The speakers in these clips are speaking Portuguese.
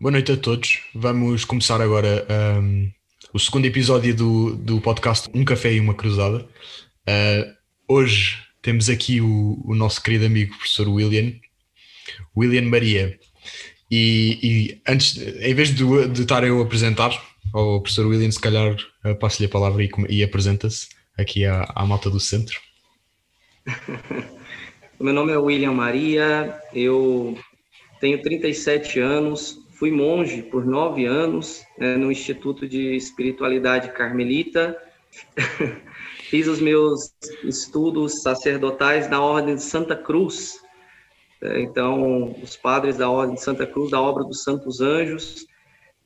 Boa noite a todos. Vamos começar agora um, o segundo episódio do, do podcast Um Café e uma Cruzada. Uh, hoje temos aqui o, o, nosso querido amigo professor William, William Maria. E, e antes, em vez de, de estar eu a apresentar ao professor William, se calhar uh, passo-lhe a palavra e, e apresenta-se aqui à, à malta do centro. Meu nome é William Maria, eu tenho 37 anos, fui monge por nove anos né, no Instituto de Espiritualidade Carmelita. Fiz os meus estudos sacerdotais na Ordem de Santa Cruz. É, então, os padres da Ordem de Santa Cruz, da obra dos Santos Anjos.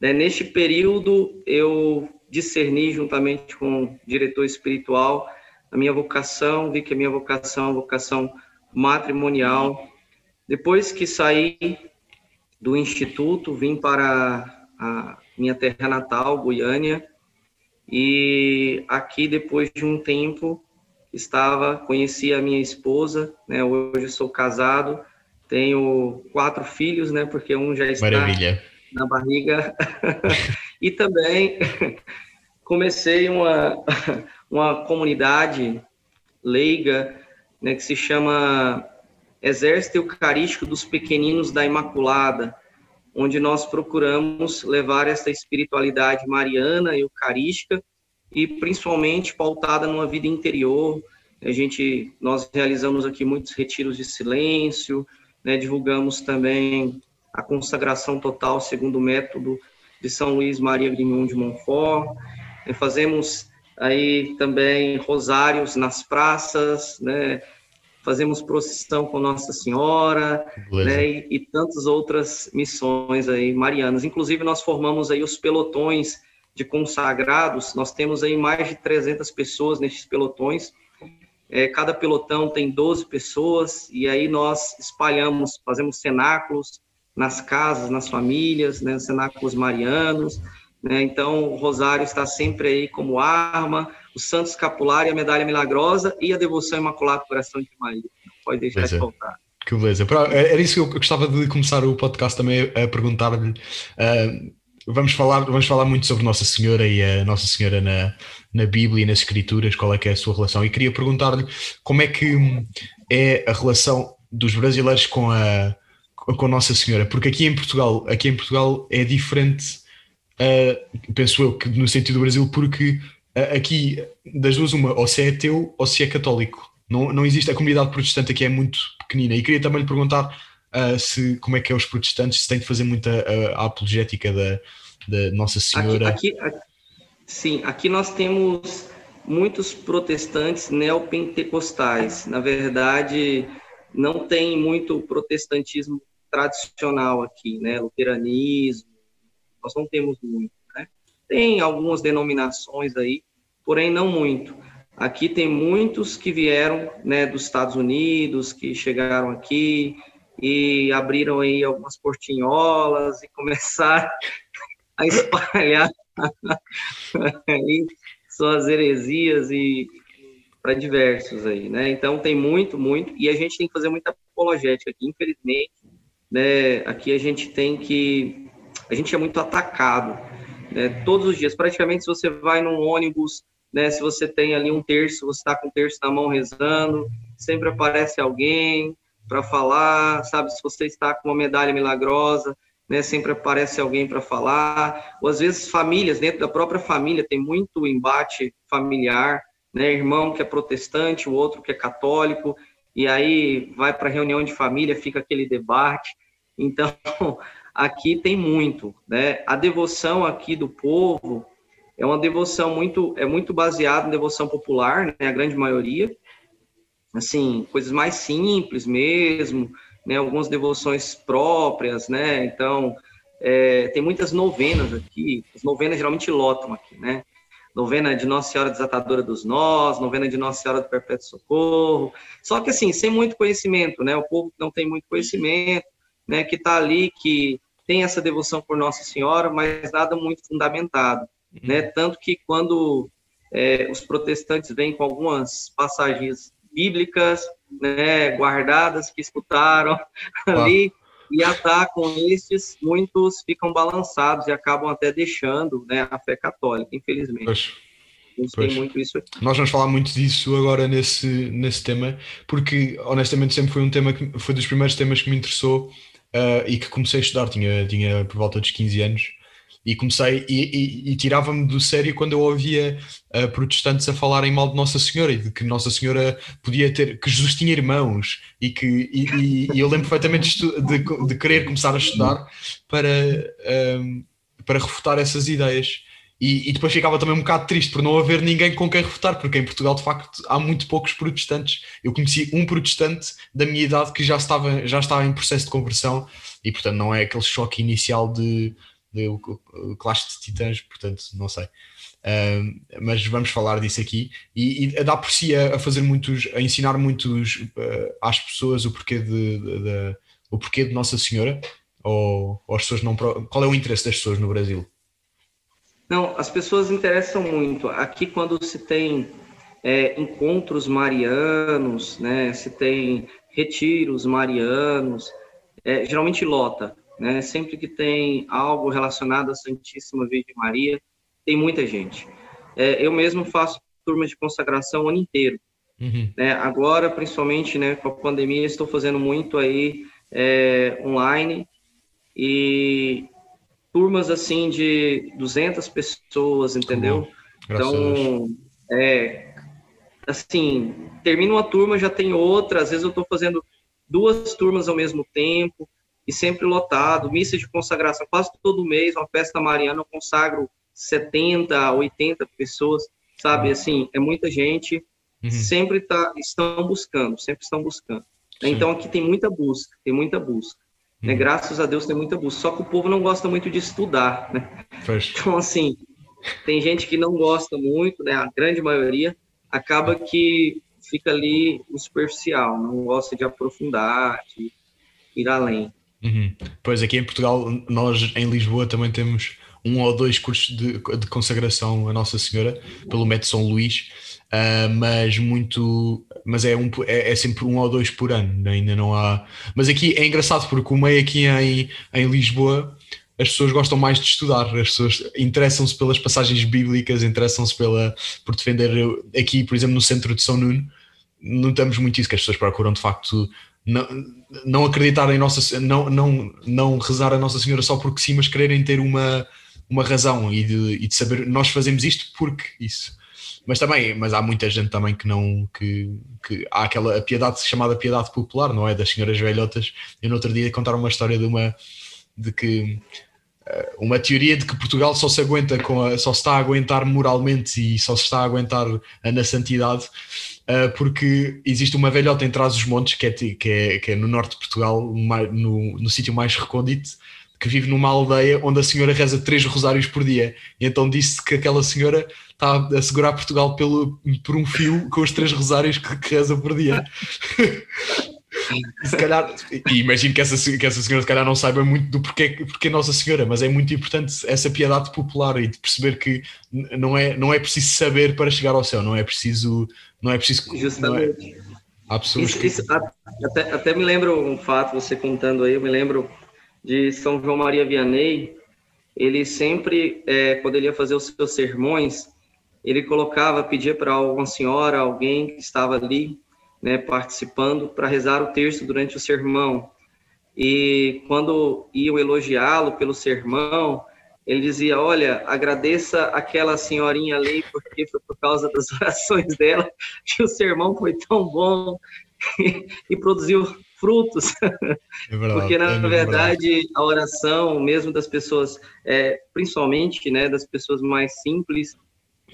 Né, neste período, eu discerni juntamente com o diretor espiritual a minha vocação, vi que a minha vocação é uma vocação matrimonial. Depois que saí do instituto, vim para a minha terra natal, Goiânia, e aqui depois de um tempo estava conheci a minha esposa, né? Hoje sou casado, tenho quatro filhos, né? Porque um já está Maravilha. na barriga e também comecei uma uma comunidade leiga, né? Que se chama Exército Eucarístico dos Pequeninos da Imaculada, onde nós procuramos levar essa espiritualidade mariana, eucarística, e principalmente pautada numa vida interior. A gente, nós realizamos aqui muitos retiros de silêncio, né, divulgamos também a consagração total segundo o método de São Luís Maria Grignon de Montfort, né, fazemos aí também rosários nas praças, né, fazemos procissão com Nossa Senhora, né, e, e, tantas outras missões aí marianas. Inclusive, nós formamos aí os pelotões de consagrados, nós temos aí mais de 300 pessoas nesses pelotões, é, cada pelotão tem 12 pessoas, e aí nós espalhamos, fazemos cenáculos nas casas, nas famílias, né, cenáculos marianos, né, então o rosário está sempre aí como arma, o santo escapulário, a medalha milagrosa e a devoção imaculada do coração de Maria. Não pode deixar beleza. de faltar. Que beleza. Era isso que eu gostava de começar o podcast também a perguntar-lhe. Uh, vamos, falar, vamos falar muito sobre Nossa Senhora e a Nossa Senhora na, na Bíblia e nas Escrituras, qual é que é a sua relação. E queria perguntar-lhe como é que é a relação dos brasileiros com a, com Nossa Senhora, porque aqui em Portugal, aqui em Portugal é diferente, uh, penso eu, que no sentido do Brasil, porque aqui das duas uma, ou se é ateu ou se é católico. Não, não existe, a comunidade protestante aqui é muito pequenina. E queria também lhe perguntar uh, se, como é que é os protestantes, se têm de fazer muita uh, a apologética da, da Nossa Senhora. Aqui, aqui, aqui, sim, aqui nós temos muitos protestantes neopentecostais. Na verdade, não tem muito protestantismo tradicional aqui, né? Luteranismo, nós não temos muito. Tem algumas denominações aí, porém não muito. Aqui tem muitos que vieram né, dos Estados Unidos, que chegaram aqui e abriram aí algumas portinholas e começaram a espalhar aí suas heresias e para diversos aí, né? Então tem muito, muito e a gente tem que fazer muita apologética aqui, infelizmente, né? Aqui a gente tem que a gente é muito atacado né, todos os dias. Praticamente, se você vai num ônibus, né, se você tem ali um terço, você está com um terço na mão rezando, sempre aparece alguém para falar, sabe? Se você está com uma medalha milagrosa, né, sempre aparece alguém para falar. Ou às vezes famílias, dentro da própria família, tem muito embate familiar, né? Irmão que é protestante, o outro que é católico, e aí vai para reunião de família, fica aquele debate. Então, aqui tem muito, né? A devoção aqui do povo é uma devoção muito é muito baseada em devoção popular, né? A grande maioria, assim, coisas mais simples mesmo, né? Algumas devoções próprias, né? Então é, tem muitas novenas aqui. As novenas geralmente lotam aqui, né? Novena de Nossa Senhora Desatadora dos Nós, novena de Nossa Senhora do Perpétuo Socorro. Só que assim, sem muito conhecimento, né? O povo não tem muito conhecimento, né? Que está ali, que tem essa devoção por Nossa Senhora, mas nada muito fundamentado, uhum. né? Tanto que quando é, os protestantes vêm com algumas passagens bíblicas, né, guardadas que escutaram ali, e atar com estes, muitos ficam balançados e acabam até deixando né, a fé católica, infelizmente. Pois. Pois. muito isso aqui. Nós vamos falar muito disso agora nesse, nesse tema, porque honestamente sempre foi um tema que foi dos primeiros temas que me interessou uh, e que comecei a estudar, tinha, tinha por volta dos 15 anos, e comecei e, e, e tirava-me do sério quando eu ouvia uh, protestantes a falarem mal de Nossa Senhora e de que Nossa Senhora podia ter, que Jesus tinha irmãos e que e, e eu lembro perfeitamente de, de, querer começar a estudar para, um, para refutar essas ideias. E, e, depois ficava também um bocado triste por não haver ninguém com quem refutar, porque em Portugal de facto há muito poucos protestantes. Eu conheci um protestante da minha idade que já estava, já estava em processo de conversão e portanto não é aquele choque inicial de o classe de titãs, portanto, não sei. Uh, mas vamos falar disso aqui e, e dá por si a, a, fazer muitos, a ensinar muitos uh, às pessoas o porquê de, de, de, o porquê de Nossa Senhora ou, ou, as pessoas não qual é o interesse das pessoas no Brasil? Não, as pessoas interessam muito. Aqui quando se tem é, encontros marianos, né, se tem retiros marianos, é, geralmente lota. Né? Sempre que tem algo relacionado à Santíssima Virgem Maria, tem muita gente. É, eu mesmo faço turma de consagração o ano inteiro. Uhum. Né? Agora, principalmente né, com a pandemia, estou fazendo muito aí é, online e turmas assim de 200 pessoas, entendeu? Então, é, assim, termina uma turma, já tem outra, às vezes eu estou fazendo duas turmas ao mesmo tempo, e sempre lotado, missa de consagração, quase todo mês, uma festa mariana, eu consagro 70, 80 pessoas, sabe, assim, é muita gente, uhum. sempre tá, estão buscando, sempre estão buscando. Sim. Então aqui tem muita busca, tem muita busca. Né? Uhum. Graças a Deus tem muita busca, só que o povo não gosta muito de estudar, né? Então, assim, tem gente que não gosta muito, né? A grande maioria acaba que fica ali no superficial, não gosta de aprofundar, de ir além. Uhum. Pois aqui em Portugal, nós em Lisboa também temos um ou dois cursos de, de consagração a Nossa Senhora pelo método São Luís, uh, mas muito, mas é, um, é, é, sempre um ou dois por ano, ainda não há. Mas aqui é engraçado porque o meio aqui em, em Lisboa as pessoas gostam mais de estudar, as pessoas interessam-se pelas passagens bíblicas, interessam-se pela por defender aqui, por exemplo, no centro de São Nuno, notamos muito isso, que as pessoas procuram de facto não, não acreditar em Nossa não, não, não rezar a Nossa Senhora só porque sim, mas quererem ter uma, uma razão e de, e de saber nós fazemos isto porque isso. Mas também, mas há muita gente também que não que, que há aquela piedade chamada piedade popular, não é? Das senhoras velhotas. Eu no outro dia contaram uma história de uma de que eh, uma teoria de que Portugal só se aguenta com a, só se está a aguentar moralmente e só se está a aguentar na santidade uh, porque existe uma velhota em trás dos montes, que é, que é, que é no norte de Portugal, no, no sítio mais recôndito, que vive numa aldeia onde a senhora reza três rosários por dia. E então disse que aquela senhora está a segurar Portugal pelo, por um fio com os três rosários que, que reza por dia. E, se calhar, e imagino que essa, que essa senhora se calhar não saiba muito do porquê, porquê Nossa Senhora, mas é muito importante essa piedade popular e de perceber que não é, não é preciso saber para chegar ao céu, não é preciso. Não é preciso Justamente. É, há pessoas isso, que... Isso, até, até me lembro um fato, você contando aí, eu me lembro de São João Maria Vianney, ele sempre, é, quando ele ia fazer os seus sermões, ele colocava, pedia para uma senhora, alguém que estava ali, né, participando para rezar o terço durante o sermão. E quando iam elogiá-lo pelo sermão, ele dizia: Olha, agradeça aquela senhorinha ali, porque foi por causa das orações dela que o sermão foi tão bom e, produziu frutos. É verdade, porque, na é verdade, verdade, a oração, mesmo das pessoas, é, principalmente né, das pessoas mais simples,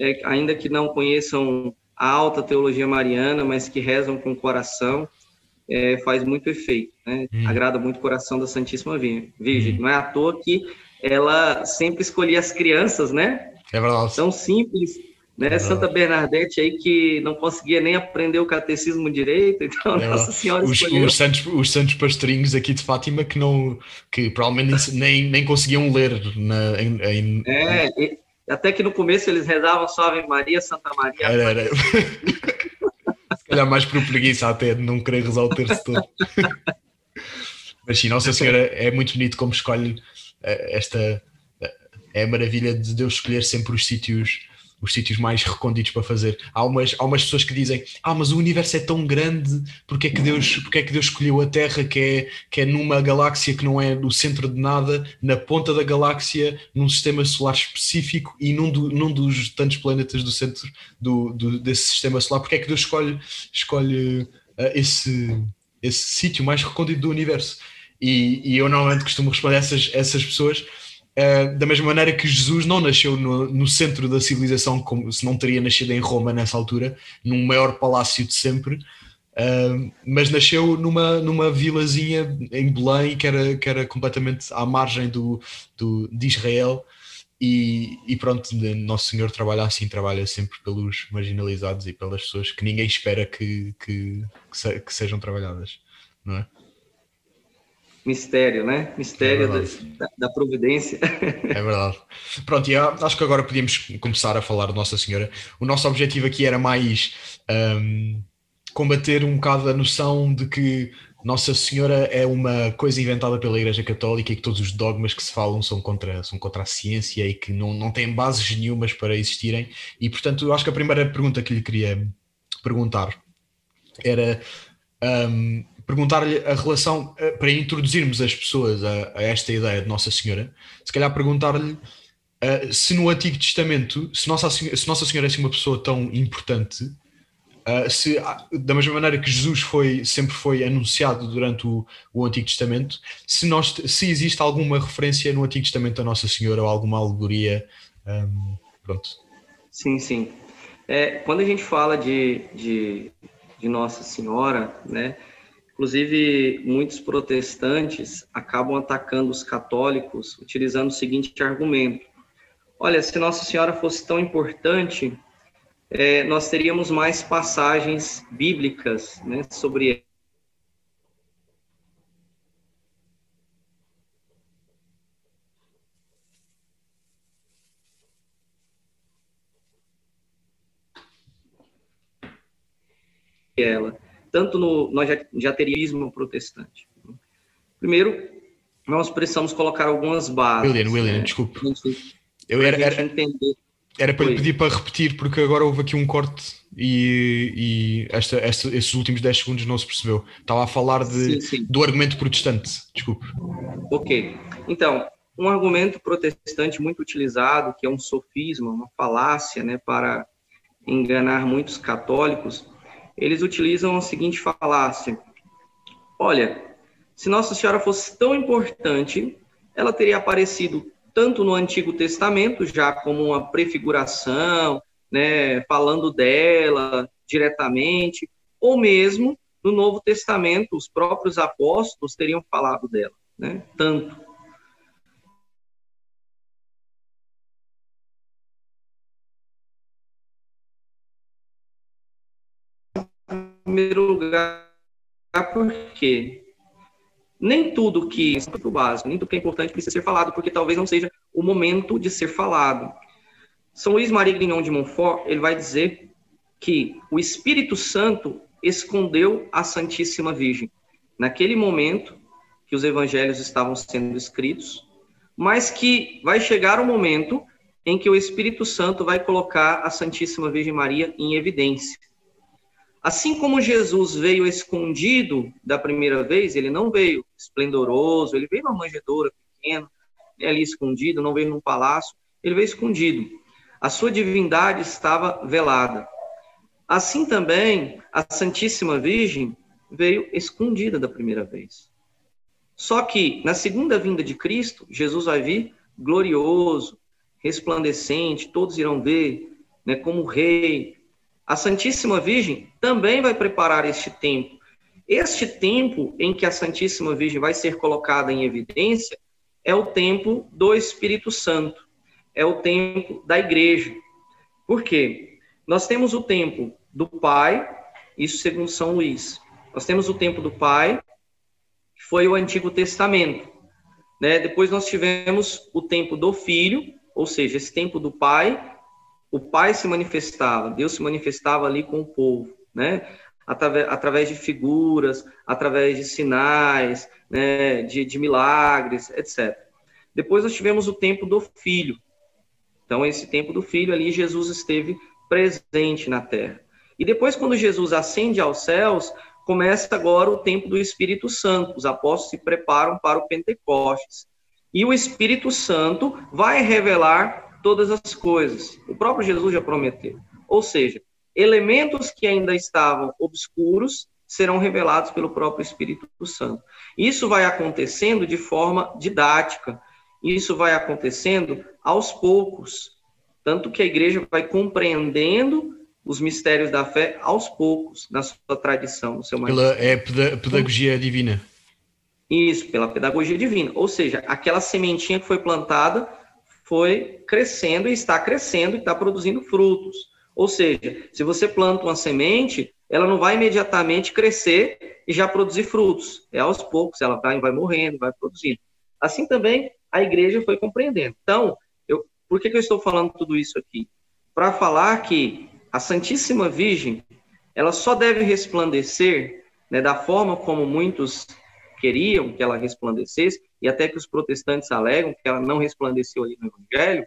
é, ainda que não conheçam a alta teologia mariana, mas que rezam com o coração, é, faz muito efeito, né? Hum. Agrada muito o coração da Santíssima Virgem. Hum. Não é à toa que ela sempre escolhia as crianças, né? É verdade. Tão simples, né? É Santa Bernadette aí que não conseguia nem aprender o catecismo direito, então é Nossa Senhora os, os, santos, os santos pastorinhos aqui de Fátima que não, que provavelmente nem, nem conseguiam ler na, em, em, é, até que no começo eles rezavam só Ave Maria, Santa Maria. Era, era. Se calhar mais por preguiça até de não querer rezar o terço todo. Mas sim, Nossa Senhora é muito bonito como escolhe eh, esta. Eh, é a maravilha de Deus escolher sempre os sítios os sítios mais recônditos para fazer. Há umas, há umas pessoas que dizem: Ah, mas o universo é tão grande, porque é que Deus, porque é que Deus escolheu a Terra, que é, que é numa galáxia que não é no centro de nada, na ponta da galáxia, num sistema solar específico e num, do, num dos tantos planetas do centro do, do, desse sistema solar? Porque é que Deus escolhe, escolhe uh, esse, esse sítio mais recôndito do universo? E, e eu normalmente costumo responder a essas, essas pessoas Uh, da mesma maneira que Jesus não nasceu no, no, centro da civilização, como se não teria nascido em Roma nessa altura, num maior palácio de sempre, uh, mas nasceu numa, numa vilazinha em Belém que era, que era completamente à margem do, do, de Israel. E, e pronto, Nosso Senhor trabalha assim, trabalha sempre pelos marginalizados e pelas pessoas que ninguém espera que, que, que, se, que sejam trabalhadas, não é? Mistério, né? Mistério é da, da, providência. É verdade. Pronto, e acho que agora podíamos começar a falar de Nossa Senhora. O nosso objetivo aqui era mais um, combater um bocado a noção de que Nossa Senhora é uma coisa inventada pela Igreja Católica e que todos os dogmas que se falam são contra, são contra a ciência e que não, não têm bases nenhumas para existirem. E, portanto, acho que a primeira pergunta que lhe queria perguntar era. Um, perguntar-lhe a relação, eh, para introduzirmos as pessoas a, a, esta ideia de Nossa Senhora, se calhar perguntar-lhe uh, se no Antigo Testamento, se Nossa, se Nossa Senhora é assim uma pessoa tão importante, uh, se da mesma maneira que Jesus foi, sempre foi anunciado durante o, o Antigo Testamento, se, nós, se existe alguma referência no Antigo Testamento a Nossa Senhora ou alguma alegoria, um, pronto. Sim, sim. É, quando a gente fala de, de, de Nossa Senhora, né, Inclusive, muitos protestantes acabam atacando os católicos utilizando o seguinte argumento: olha, se Nossa Senhora fosse tão importante, é, nós teríamos mais passagens bíblicas né, sobre ela tanto no, no jaterismo protestante. Primeiro, nós precisamos colocar algumas bases. William, William, né? desculpe. Eu era, era, era para lhe pedir para repetir, porque agora houve aqui um corte e, e esta, esta, esses últimos 10 segundos não se percebeu. Estava a falar de, sim, sim. do argumento protestante, desculpe. Ok. Então, um argumento protestante muito utilizado, que é um sofisma, uma falácia, né, para enganar muitos católicos, eles utilizam a seguinte falácia: olha, se Nossa Senhora fosse tão importante, ela teria aparecido tanto no Antigo Testamento, já como uma prefiguração, né, falando dela diretamente, ou mesmo no Novo Testamento, os próprios apóstolos teriam falado dela, né, tanto. Primeiro lugar, porque nem tudo que é o básico, nem tudo que é importante precisa ser falado, porque talvez não seja o momento de ser falado. São Luís Maria Grignon de Montfort, ele vai dizer que o Espírito Santo escondeu a Santíssima Virgem naquele momento que os evangelhos estavam sendo escritos, mas que vai chegar o momento em que o Espírito Santo vai colocar a Santíssima Virgem Maria em evidência. Assim como Jesus veio escondido da primeira vez, ele não veio esplendoroso, ele veio numa manjedoura pequena, ali escondido, não veio num palácio, ele veio escondido. A sua divindade estava velada. Assim também, a Santíssima Virgem veio escondida da primeira vez. Só que na segunda vinda de Cristo, Jesus vai vir glorioso, resplandecente, todos irão ver, né, como rei, a Santíssima Virgem também vai preparar este tempo. Este tempo em que a Santíssima Virgem vai ser colocada em evidência é o tempo do Espírito Santo, é o tempo da igreja. Por quê? Nós temos o tempo do Pai, isso segundo São Luís. Nós temos o tempo do Pai, que foi o Antigo Testamento. Né? Depois nós tivemos o tempo do Filho, ou seja, esse tempo do Pai o Pai se manifestava, Deus se manifestava ali com o povo, né? através, através de figuras, através de sinais, né, de, de milagres, etc. Depois nós tivemos o tempo do Filho. Então, esse tempo do Filho ali, Jesus esteve presente na terra. E depois, quando Jesus ascende aos céus, começa agora o tempo do Espírito Santo. Os apóstolos se preparam para o Pentecostes. E o Espírito Santo vai revelar todas as coisas. O próprio Jesus já prometeu. Ou seja, elementos que ainda estavam obscuros serão revelados pelo próprio Espírito Santo. Isso vai acontecendo de forma didática. Isso vai acontecendo aos poucos. Tanto que a igreja vai compreendendo os mistérios da fé aos poucos, na sua tradição, no seu Pela é pedagogia divina. Isso, pela pedagogia divina. Ou seja, aquela sementinha que foi plantada foi crescendo e está crescendo e está produzindo frutos. Ou seja, se você planta uma semente, ela não vai imediatamente crescer e já produzir frutos. É aos poucos, ela vai, vai morrendo, vai produzindo. Assim também a igreja foi compreendendo. Então, eu, por que, que eu estou falando tudo isso aqui? Para falar que a Santíssima Virgem, ela só deve resplandecer né, da forma como muitos queriam que ela resplandecesse, e até que os protestantes alegam que ela não resplandeceu aí no Evangelho,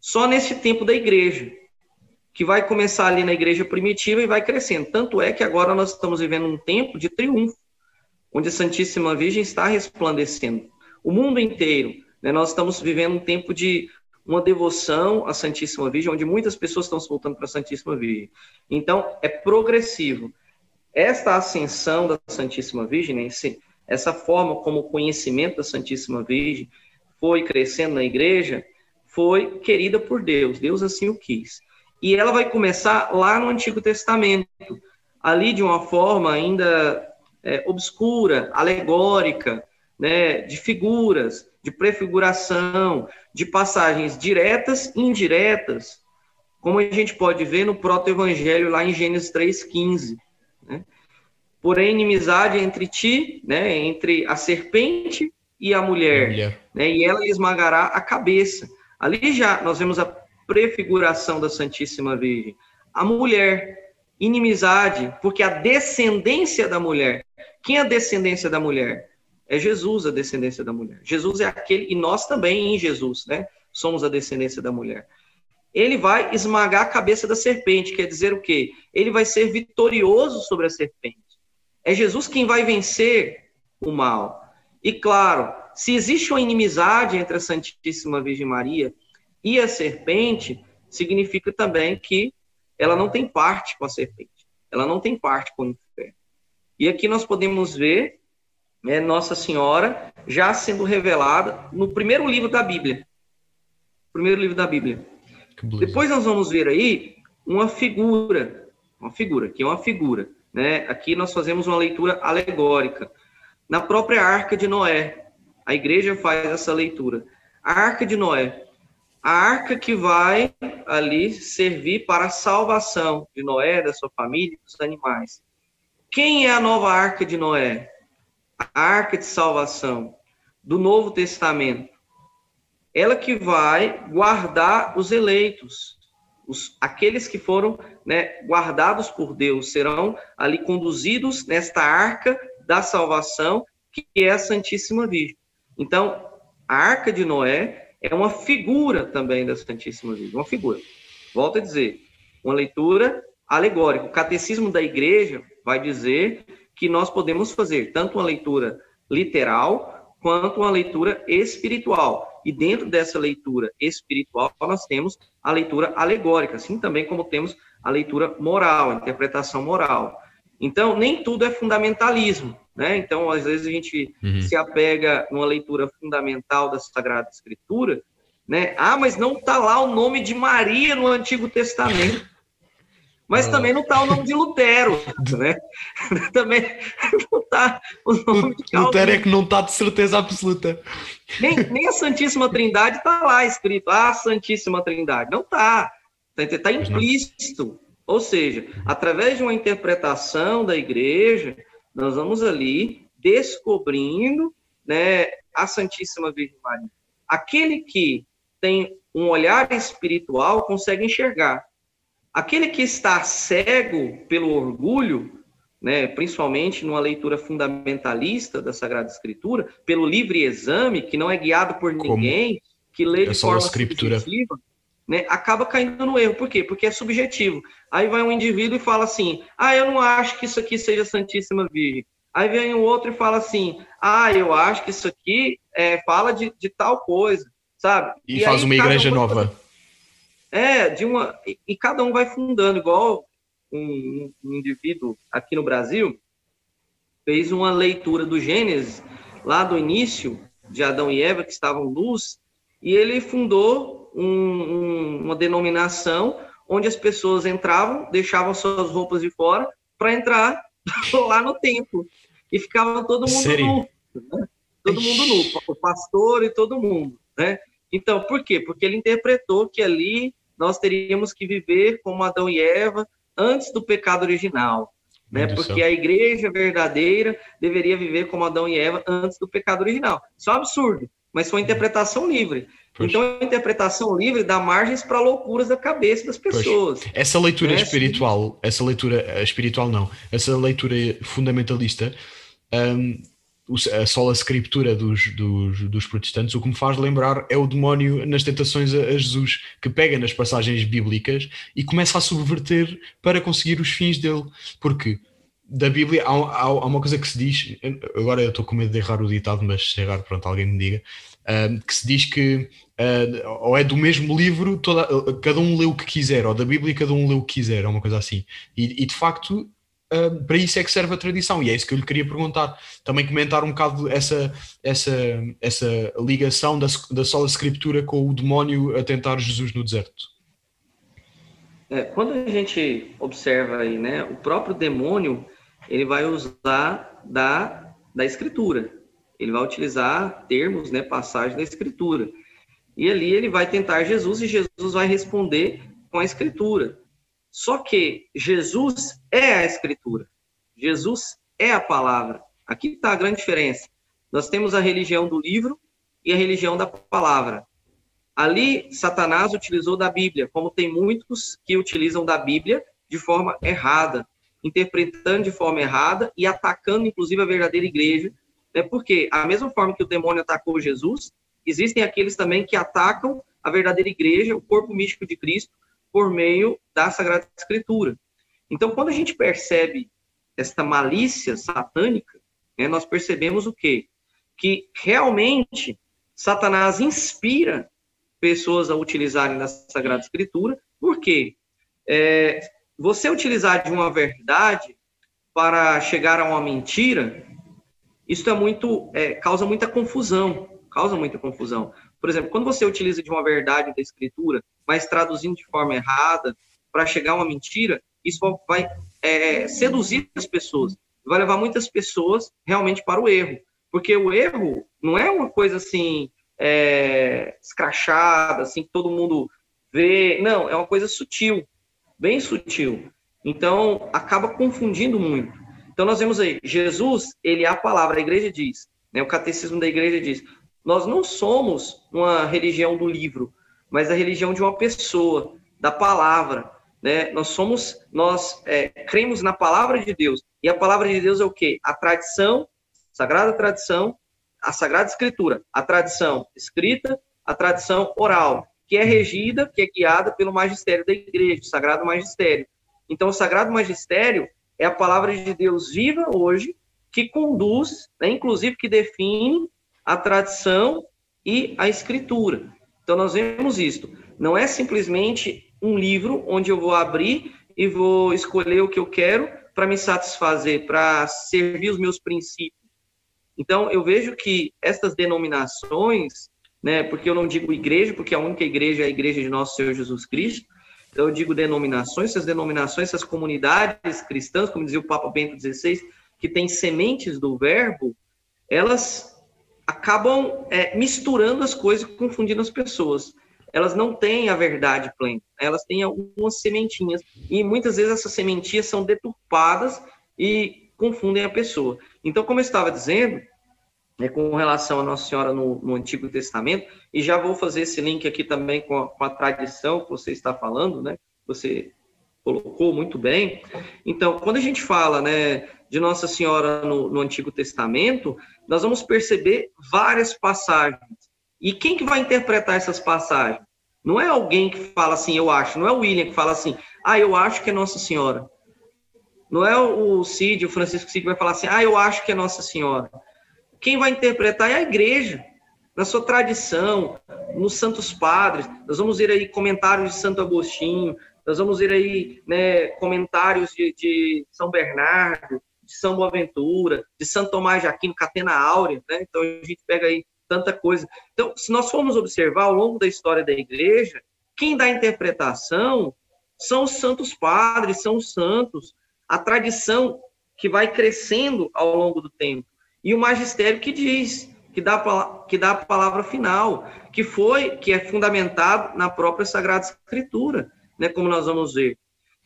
só nesse tempo da igreja, que vai começar ali na igreja primitiva e vai crescendo. Tanto é que agora nós estamos vivendo um tempo de triunfo, onde a Santíssima Virgem está resplandecendo. O mundo inteiro, né, nós estamos vivendo um tempo de uma devoção à Santíssima Virgem, onde muitas pessoas estão se voltando para a Santíssima Virgem. Então, é progressivo. Esta ascensão da Santíssima Virgem, né, esse, essa forma como o conhecimento da Santíssima Virgem foi crescendo na igreja, foi querida por Deus. Deus assim o quis. E ela vai começar lá no Antigo Testamento, ali de uma forma ainda é, obscura, alegórica, né, de figuras, de prefiguração, de passagens diretas e indiretas, como a gente pode ver no proto-evangelho lá em Gênesis 3,15. Porém, inimizade entre ti, né, entre a serpente e a mulher, mulher. Né, e ela esmagará a cabeça. Ali já nós vemos a prefiguração da Santíssima Virgem. A mulher, inimizade, porque a descendência da mulher. Quem é a descendência da mulher? É Jesus a descendência da mulher. Jesus é aquele, e nós também em Jesus, né? Somos a descendência da mulher. Ele vai esmagar a cabeça da serpente, quer dizer o quê? Ele vai ser vitorioso sobre a serpente. É Jesus quem vai vencer o mal. E claro, se existe uma inimizade entre a Santíssima Virgem Maria e a serpente, significa também que ela não tem parte com a serpente. Ela não tem parte com o inferno. E aqui nós podemos ver é Nossa Senhora já sendo revelada no primeiro livro da Bíblia. Primeiro livro da Bíblia. Depois nós vamos ver aí uma figura, uma figura, que é uma figura, né? Aqui nós fazemos uma leitura alegórica. Na própria Arca de Noé, a igreja faz essa leitura. A Arca de Noé, a arca que vai ali servir para a salvação de Noé, da sua família e dos animais. Quem é a nova arca de Noé? a arca de salvação do Novo Testamento, ela que vai guardar os eleitos, os, aqueles que foram né, guardados por Deus, serão ali conduzidos nesta arca da salvação, que é a Santíssima Virgem. Então, a arca de Noé é uma figura também da Santíssima Virgem, uma figura. Volto a dizer, uma leitura alegórica. O catecismo da igreja vai dizer que nós podemos fazer tanto uma leitura literal quanto uma leitura espiritual. E dentro dessa leitura espiritual, nós temos a leitura alegórica, assim também como temos a leitura moral, a interpretação moral. Então, nem tudo é fundamentalismo, né? Então, às vezes a gente uhum. se apega numa leitura fundamental da Sagrada Escritura, né? Ah, mas não está lá o nome de Maria no Antigo Testamento. Mas ah. também não está o nome de Lutero, né? também não está o nome de Calvino. Lutero é que não está de certeza absoluta. Nem, nem a Santíssima Trindade está lá escrito, a Santíssima Trindade. Não está. Está tá implícito. Ou seja, através de uma interpretação da igreja, nós vamos ali descobrindo né, a Santíssima Virgem Maria. Aquele que tem um olhar espiritual consegue enxergar Aquele que está cego pelo orgulho né, principalmente numa leitura fundamentalista da Sagrada Escritura, pelo livre exame, que não é guiado por ninguém, que lê de forma subjetiva, né, acaba caindo no erro. Por quê? Porque é subjetivo. Aí vai um indivíduo e fala assim: ah, eu não acho que isso aqui seja Santíssima Virgem. Aí vem o outro e fala assim: ah, eu acho que isso aqui é, fala de, de tal coisa, sabe? E, e faz uma igreja um nova. É, de uma. E, cada um vai fundando, igual um, um, indivíduo aqui no Brasil fez uma leitura do Gênesis, lá do início de Adão e Eva, que estavam luz, e ele fundou um, uma denominação onde as pessoas entravam, deixavam suas roupas de fora para entrar lá no templo. E ficava todo mundo Sério? nu. Né? Todo mundo nu, o pastor e todo mundo. Né? Então, por quê? Porque ele interpretou que ali nós teríamos que viver como Adão e Eva antes do pecado original. Né? Porque a igreja verdadeira deveria viver como Adão e Eva antes do pecado original. Isso é um absurdo, mas foi uma interpretação livre. Pois. Então, a interpretação livre dá margens para loucuras da cabeça das pessoas. Pois. Essa leitura né? espiritual, essa leitura eh, espiritual não, essa leitura fundamentalista, um, a sola escritura dos, dos, dos, protestantes, o que me faz lembrar é o demónio nas tentações a, Jesus, que pega nas passagens bíblicas e começa a subverter para conseguir os fins dele. Porque da Bíblia há, há, há uma coisa que se diz, agora eu estou com medo de errar o ditado, mas se errar, pronto, alguém me diga, uh, que se diz que uh, ou é do mesmo livro, toda, cada um lê o que quiser, ou da Bíblia cada um lê o que quiser, ou uma coisa assim. E, e de facto uh, para isso é que serve a tradição, e é isso que eu lhe queria perguntar. Também comentar um bocado essa, essa, essa ligação da, da sola escritura com o demónio a tentar Jesus no deserto. É, quando a gente observa aí, né, o próprio demônio, ele vai usar da, da escritura. Ele vai utilizar termos, né, passagens da escritura. E ali ele vai tentar Jesus e Jesus vai responder com a escritura. Só que Jesus é a Escritura. Jesus é a palavra. Aqui está a grande diferença. Nós temos a religião do livro e a religião da palavra. Ali, Satanás utilizou da Bíblia, como tem muitos que utilizam da Bíblia de forma errada, interpretando de forma errada e atacando, inclusive, a verdadeira igreja. Né? Porque, a mesma forma que o demônio atacou Jesus, existem aqueles também que atacam a verdadeira igreja, o corpo místico de Cristo, por meio da Sagrada Escritura. Então, quando a gente percebe esta malícia satânica, né, nós percebemos o quê? Que realmente Satanás inspira pessoas a utilizarem da Sagrada Escritura, porque é, você utilizar de uma verdade para chegar a uma mentira, isso é muito, é, causa muita confusão, causa muita confusão. Por exemplo, quando você utiliza de uma verdade da escritura, mas traduzindo de forma errada, para chegar a uma mentira, isso vai é, seduzir as pessoas, vai levar muitas pessoas realmente para o erro. Porque o erro não é uma coisa assim, é, escrachada, assim, que todo mundo vê. Não, é uma coisa sutil, bem sutil. Então, acaba confundindo muito. Então, nós vemos aí, Jesus, ele é a palavra, a igreja diz, né, o catecismo da igreja diz, nós não somos uma religião do livro, mas a religião de uma pessoa, da palavra. Né? Nós somos, nós é, cremos na palavra de Deus. E a palavra de Deus é o quê? A tradição, sagrada tradição, a sagrada escritura, a tradição escrita, a tradição oral, que é regida, que é guiada pelo magistério da igreja, o sagrado magistério. Então, o sagrado magistério é a palavra de Deus viva hoje, que conduz, né, inclusive que define a tradição e a escritura. Então, nós vemos isto. Não é simplesmente um livro onde eu vou abrir e vou escolher o que eu quero para me satisfazer, para servir os meus princípios. Então, eu vejo que estas denominações, né, porque eu não digo igreja, porque a única igreja é a igreja de nosso Senhor Jesus Cristo, então eu digo denominações, essas denominações, essas comunidades cristãs, como dizia o Papa Bento XVI, que têm sementes do verbo, elas acabam é, misturando as coisas e confundindo as pessoas. Elas não têm a verdade plena, elas têm algumas sementinhas, e muitas vezes essas sementinhas são deturpadas e confundem a pessoa. Então, como eu estava dizendo, né, com relação a Nossa Senhora no, no, Antigo Testamento, e já vou fazer esse link aqui também com a, com a tradição que você está falando, né? Você colocou muito bem. Então, quando a gente fala né, de Nossa Senhora no, no Antigo Testamento, nós vamos perceber várias passagens. E quem que vai interpretar essas passagens? Não é alguém que fala assim, eu acho, não é o William que fala assim, ah, eu acho que é Nossa Senhora. Não é o Cid, o Francisco Cid que vai falar assim, ah, eu acho que é Nossa Senhora. Quem vai interpretar é a igreja, na sua tradição, nos Santos Padres. Nós vamos ver aí comentários de Santo Agostinho, nós vamos ver aí né, comentários de, de São Bernardo, de São Boaventura, de Santo Tomás de Aquino, Catena Áurea, né? Então a gente pega aí tanta coisa. Então, se nós formos observar ao longo da história da igreja, quem dá interpretação são os santos padres, são os santos, a tradição que vai crescendo ao longo do tempo. E o magistério que diz, que dá, que dá a palavra final, que foi, que é fundamentado na própria Sagrada Escritura, né, como nós vamos ver.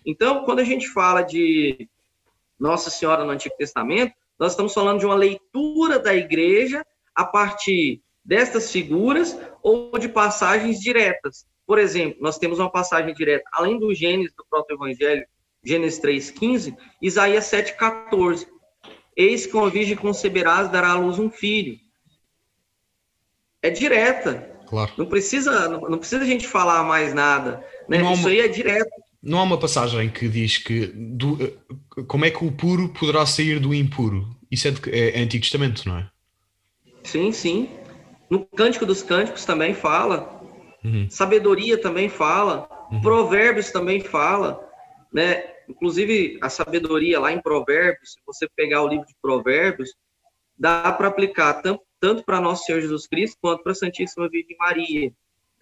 Então, quando a gente fala de Nossa Senhora no Antigo Testamento, nós estamos falando de uma leitura da igreja a partir destas figuras ou de passagens diretas. Por exemplo, nós temos uma passagem direta, além do Gênesis do próprio Evangelho, Gênesis 3,15, Isaías 7,14. Eis que uma virgem conceberás, dará à luz um filho. É direta. Claro. Não precisa, não, não precisa a gente falar mais nada. Né? Isso uma, aí é direto. Não há uma passagem que diz que do, como é que o puro poderá sair do impuro? Isso é, de, é, é Antigo Testamento, não é? Sim, sim. No Cântico dos Cânticos também fala. Uhum. Sabedoria também fala. Uhum. Provérbios também fala. Né? Inclusive, a sabedoria lá em Provérbios, se você pegar o livro de Provérbios, dá para aplicar tanto, tanto para Nosso Senhor Jesus Cristo quanto para a Santíssima Virgem Maria.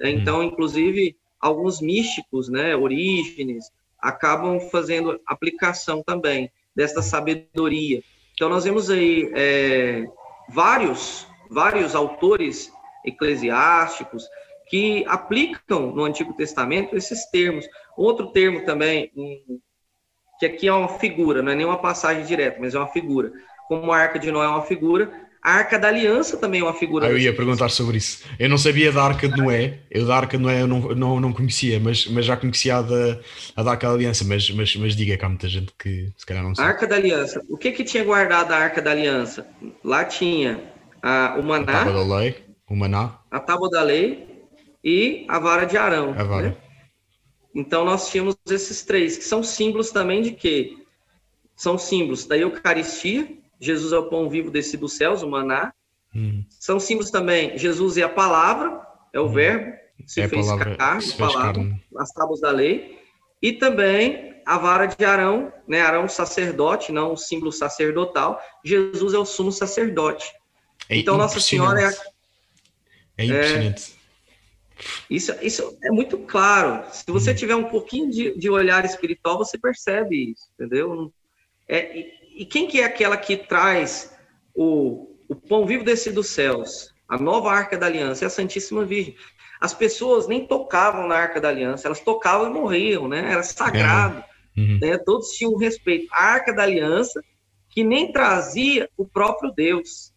Né? Uhum. Então, inclusive, alguns místicos, né, Orígenes, acabam fazendo aplicação também desta sabedoria. Então, nós vemos aí é, vários vários autores eclesiásticos que aplicam no Antigo Testamento esses termos. Outro termo também, que aqui é uma figura, não é nem uma passagem direta, mas é uma figura. Como a Arca de Noé é uma figura, a Arca da Aliança também é uma figura. Ah, eu ia perguntar sobre isso. Eu não sabia da Arca de Noé, eu da Arca de Noé eu não, não, não conhecia, mas, mas já conhecia a da, a da Arca da Aliança, mas, mas, mas diga que há muita gente que se calhar não sabe. Arca da Aliança. O que que tinha guardado a Arca da Aliança? Lá tinha a, o maná, a tábua da lei, o maná, a tábua da lei e a vara de Arão. A vara. Né? Então nós tínhamos esses três, que são símbolos também de quê? São símbolos da Eucaristia, Jesus é o pão vivo descido dos céus, o maná. Hum. São símbolos também, Jesus é a palavra, é o hum. verbo, se é fez palavra, carne, se palavra, carne. as tábuas da lei. E também a vara de Arão, né? Arão sacerdote, não o símbolo sacerdotal. Jesus é o sumo sacerdote. É então, Nossa Senhora é. A... É impressionante. É... Isso, isso é muito claro. Se você hum. tiver um pouquinho de, de olhar espiritual, você percebe isso, entendeu? É, e, quem que é aquela que traz o, o pão vivo descido dos céus? A nova arca da aliança é a Santíssima Virgem. As pessoas nem tocavam na arca da aliança, elas tocavam e morriam, né? Era sagrado. É. Uhum. Né? Todos tinham respeito. A arca da aliança, que nem trazia o próprio Deus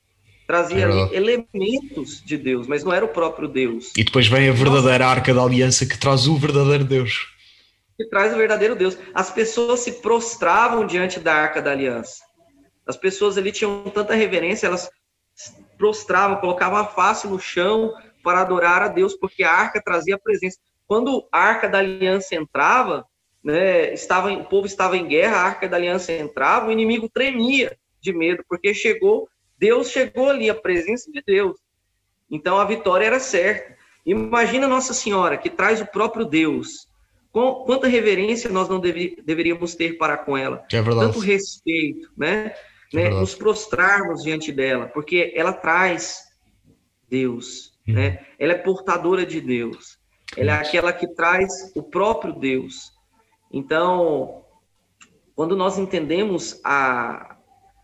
trazia é elementos de Deus, mas não era o próprio Deus. E depois vem a verdadeira arca da aliança que traz o verdadeiro Deus. Que traz o verdadeiro Deus. As pessoas se prostravam diante da arca da aliança. As pessoas ali tinham tanta reverência, elas prostravam, colocavam a face no chão para adorar a Deus, porque a arca trazia a presença. Quando a arca da aliança entrava, né, estava, o povo estava em guerra, a arca da aliança entrava, o inimigo tremia de medo, porque chegou Deus chegou ali, a presença de Deus. Então a vitória era certa. Imagina Nossa Senhora, que traz o próprio Deus. Com, quanta reverência nós não deve, deveríamos ter para com ela. É. Tanto respeito, né? É né? Nos prostrarmos diante dela, porque ela traz Deus, hum. né? Ela é portadora de Deus. Ela é aquela que traz o próprio Deus. Então, quando nós entendemos a,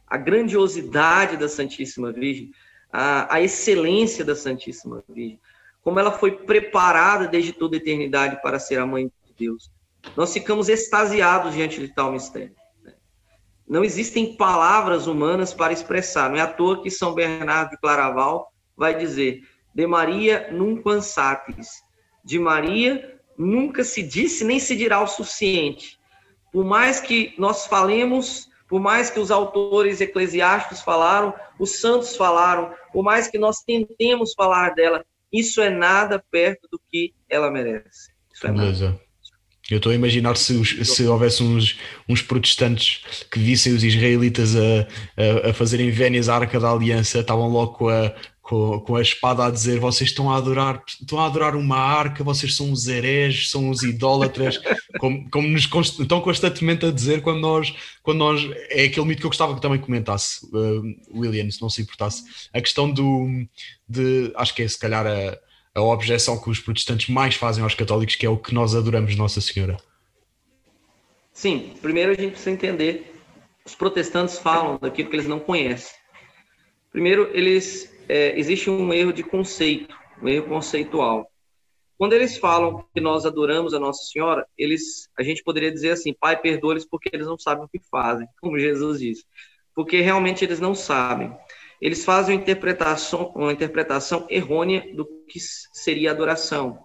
a grandiosidade da Santíssima Virgem, a, a excelência da Santíssima Virgem, como ela foi preparada desde toda a eternidade para ser a mãe Deus. Nós ficamos extasiados diante de tal mistério. Né? Não existem palavras humanas para expressar. Não é à toa que São Bernardo de Claraval vai dizer: De Maria nunca satis. De Maria nunca se disse nem se dirá o suficiente. Por mais que nós falemos, por mais que os autores eclesiásticos falaram, os santos falaram, por mais que nós tentemos falar dela, isso é nada perto do que ela merece. Isso é nada. Eu estou a imaginar se, se houvesse uns, uns protestantes que vissem os israelitas a, a, a fazerem vénias à Arca da Aliança, estavam logo com a, com, com, a espada a dizer: vocês estão a adorar, estão a adorar uma arca, vocês são os hereges, são os idólatras, como, como nos const, estão constantemente a dizer quando nós, quando nós. É aquele mito que eu gostava que também comentasse, uh, William, se não se importasse, a questão do. De, acho que é se calhar a a objeção que os protestantes mais fazem aos católicos, que é o que nós adoramos Nossa Senhora? Sim, primeiro a gente precisa entender, os protestantes falam daquilo que eles não conhecem. Primeiro, eles é, existe um erro de conceito, um erro conceitual. Quando eles falam que nós adoramos a Nossa Senhora, eles, a gente poderia dizer assim, Pai, perdoa-lhes porque eles não sabem o que fazem, como Jesus disse, porque realmente eles não sabem eles fazem uma interpretação, uma interpretação errônea do que seria adoração.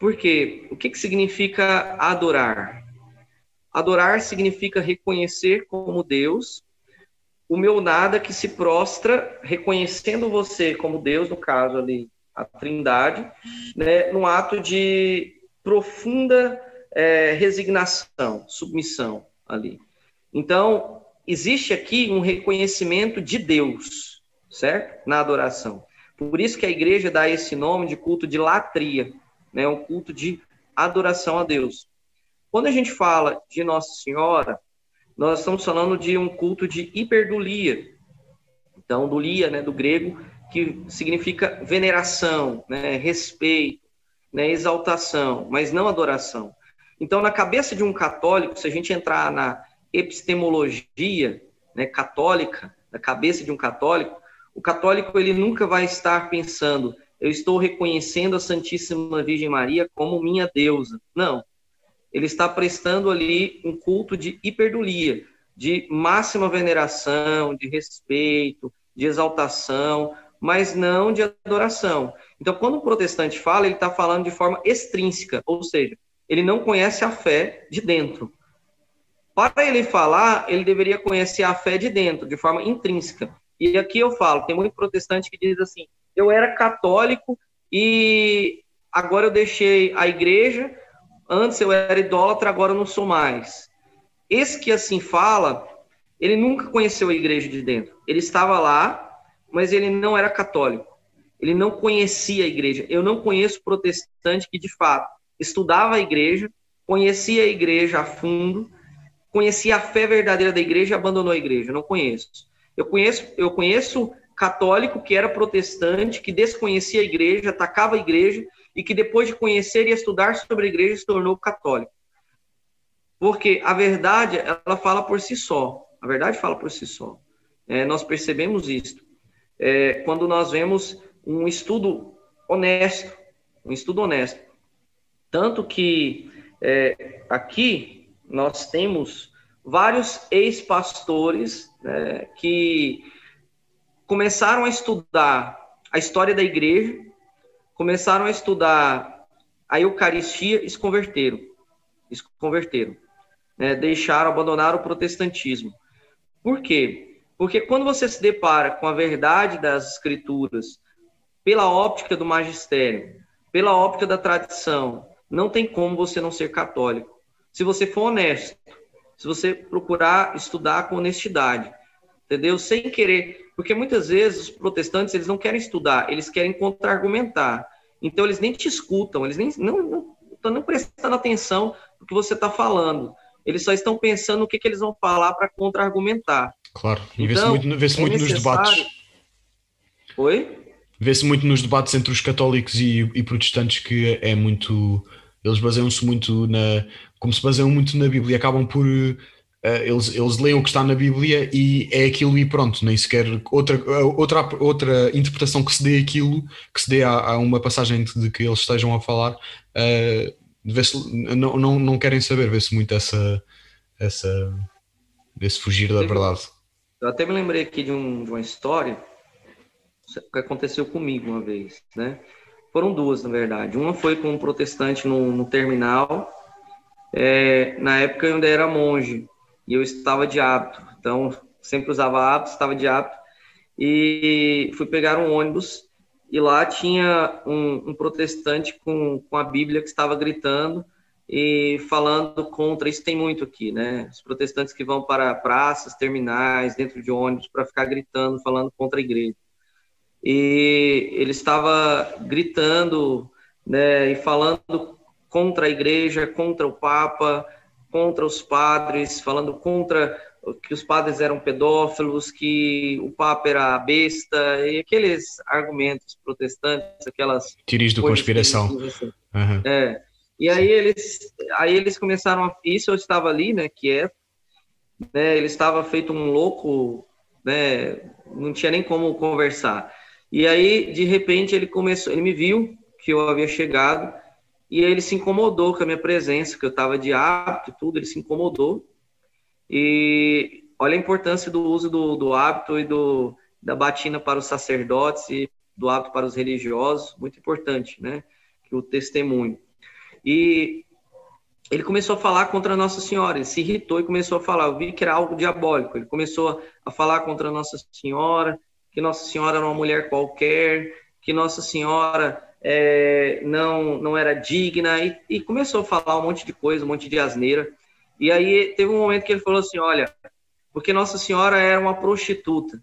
Por quê? O que, que significa adorar? Adorar significa reconhecer como Deus o meu nada que se prostra, reconhecendo você como Deus, no caso ali, a Trindade, né, num ato de profunda é, resignação, submissão ali. Então, existe aqui um reconhecimento de Deus certo? Na adoração. Por isso que a igreja dá esse nome de culto de latria, né? Um culto de adoração a Deus. Quando a gente fala de Nossa Senhora, nós estamos falando de um culto de hiperdulia. Então, dulia, né, do grego, que significa veneração, né, respeito, né, exaltação, mas não adoração. Então, na cabeça de um católico, se a gente entrar na epistemologia né, católica, na cabeça de um católico, o católico ele nunca vai estar pensando, eu estou reconhecendo a Santíssima Virgem Maria como minha deusa. Não. Ele está prestando ali um culto de hiperdulia, de máxima veneração, de respeito, de exaltação, mas não de adoração. Então, quando o protestante fala, ele está falando de forma extrínseca, ou seja, ele não conhece a fé de dentro. Para ele falar, ele deveria conhecer a fé de dentro, de forma intrínseca. E aqui eu falo, tem muito protestante que diz assim: eu era católico e agora eu deixei a igreja, antes eu era idólatra, agora eu não sou mais. Esse que assim fala, ele nunca conheceu a igreja de dentro. Ele estava lá, mas ele não era católico. Ele não conhecia a igreja. Eu não conheço protestante que de fato estudava a igreja, conhecia a igreja a fundo, conhecia a fé verdadeira da igreja e abandonou a igreja. Não conheço. Eu conheço, eu conheço católico que era protestante, que desconhecia a igreja, atacava a igreja e que depois de conhecer e estudar sobre a igreja se tornou católico. Porque a verdade, ela fala por si só. A verdade fala por si só. É, nós percebemos isso. É, quando nós vemos um estudo honesto, um estudo honesto. Tanto que é, aqui nós temos vários ex-pastores né, que começaram a estudar a história da igreja, começaram a estudar a Eucaristia e se converteram. Se converteram. Né, deixaram, abandonaram o protestantismo. Por quê? Porque quando você se depara com a verdade das escrituras, pela óptica do magistério, pela óptica da tradição, não tem como você não ser católico. Se você for honesto, se você procurar estudar com honestidade, entendeu? Sem querer, porque muitas vezes os protestantes eles não querem estudar, eles querem contra-argumentar. Então eles nem te escutam, eles nem não, não estão nem prestando atenção no que você está falando. Eles só estão pensando no que, que eles vão falar para contra-argumentar. Claro, e então, vê-se muito, vê é muito nos debates. Oi? Vê-se muito nos debates entre os católicos e, e protestantes que é muito. Eles baseiam-se muito na, como se baseiam muito na Bíblia, acabam por. Uh, eles, eles leem o que está na Bíblia e é aquilo e pronto, nem sequer outra, outra, outra interpretação que se dê aquilo, que se dê a, a uma passagem de, de, que eles estejam a falar, uh, não, não, não querem saber, vê-se muito essa, essa, esse fugir da verdade. Eu até me lembrei aqui de, um, de uma história que aconteceu comigo uma vez, né? Foram duas, na verdade. Uma foi com um protestante no, no terminal, É, na época eu ainda era monge e eu estava de hábito, então sempre usava hábito, estava de hábito e fui pegar um ônibus e lá tinha um, um protestante com, com a Bíblia que estava gritando e falando contra, isso tem muito aqui, né? Os protestantes que vão para praças, terminais, dentro de ônibus, para ficar gritando, falando contra a igreja. E ele estava gritando, né, e falando contra a igreja, contra o Papa, contra os padres, falando contra que os padres eram pedófilos, que o Papa era besta, e aqueles argumentos protestantes, aquelas. Tiris de conspiração. Assim. Uhum. É. E aí eles, aí eles começaram a. Isso eu estava ali, né, quieto. Né, ele estava feito um louco, né, não tinha nem como conversar. E aí, de repente, ele começou, ele me viu que eu havia chegado e ele se incomodou com a minha presença, que eu estava de hábito e tudo, ele se incomodou. E olha a importância do uso do, do hábito e do, da batina para os sacerdotes e do hábito para os religiosos, muito importante, né? O testemunho. E ele começou a falar contra Nossa Senhora, ele se irritou e começou a falar. Eu vi que era algo diabólico. Ele começou a falar contra Nossa Senhora, que Nossa Senhora era uma mulher qualquer, que Nossa Senhora é, não, não era digna, e, e, começou a falar um monte de coisa, um monte de asneira. E aí teve um momento que ele falou assim: Olha, porque Nossa Senhora era uma prostituta.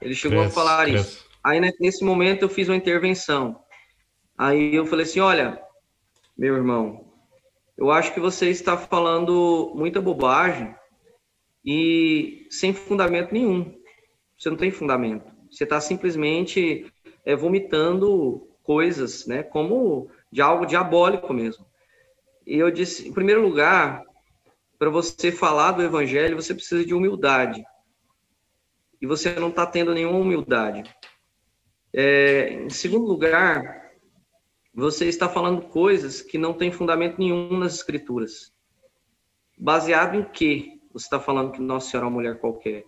Ele chegou a falar isso. Aí nesse momento eu fiz uma intervenção. Aí eu falei assim: Olha, meu irmão, eu acho que você está falando muita bobagem e sem fundamento nenhum. Você não tem fundamento. Você está simplesmente é, vomitando coisas, né, como de algo diabólico mesmo. E eu disse, em primeiro lugar, para você falar do evangelho, você precisa de humildade. E você não está tendo nenhuma humildade. É, em segundo lugar, você está falando coisas que não têm fundamento nenhum nas escrituras. Baseado em que você está falando que Nossa Senhora é uma mulher qualquer?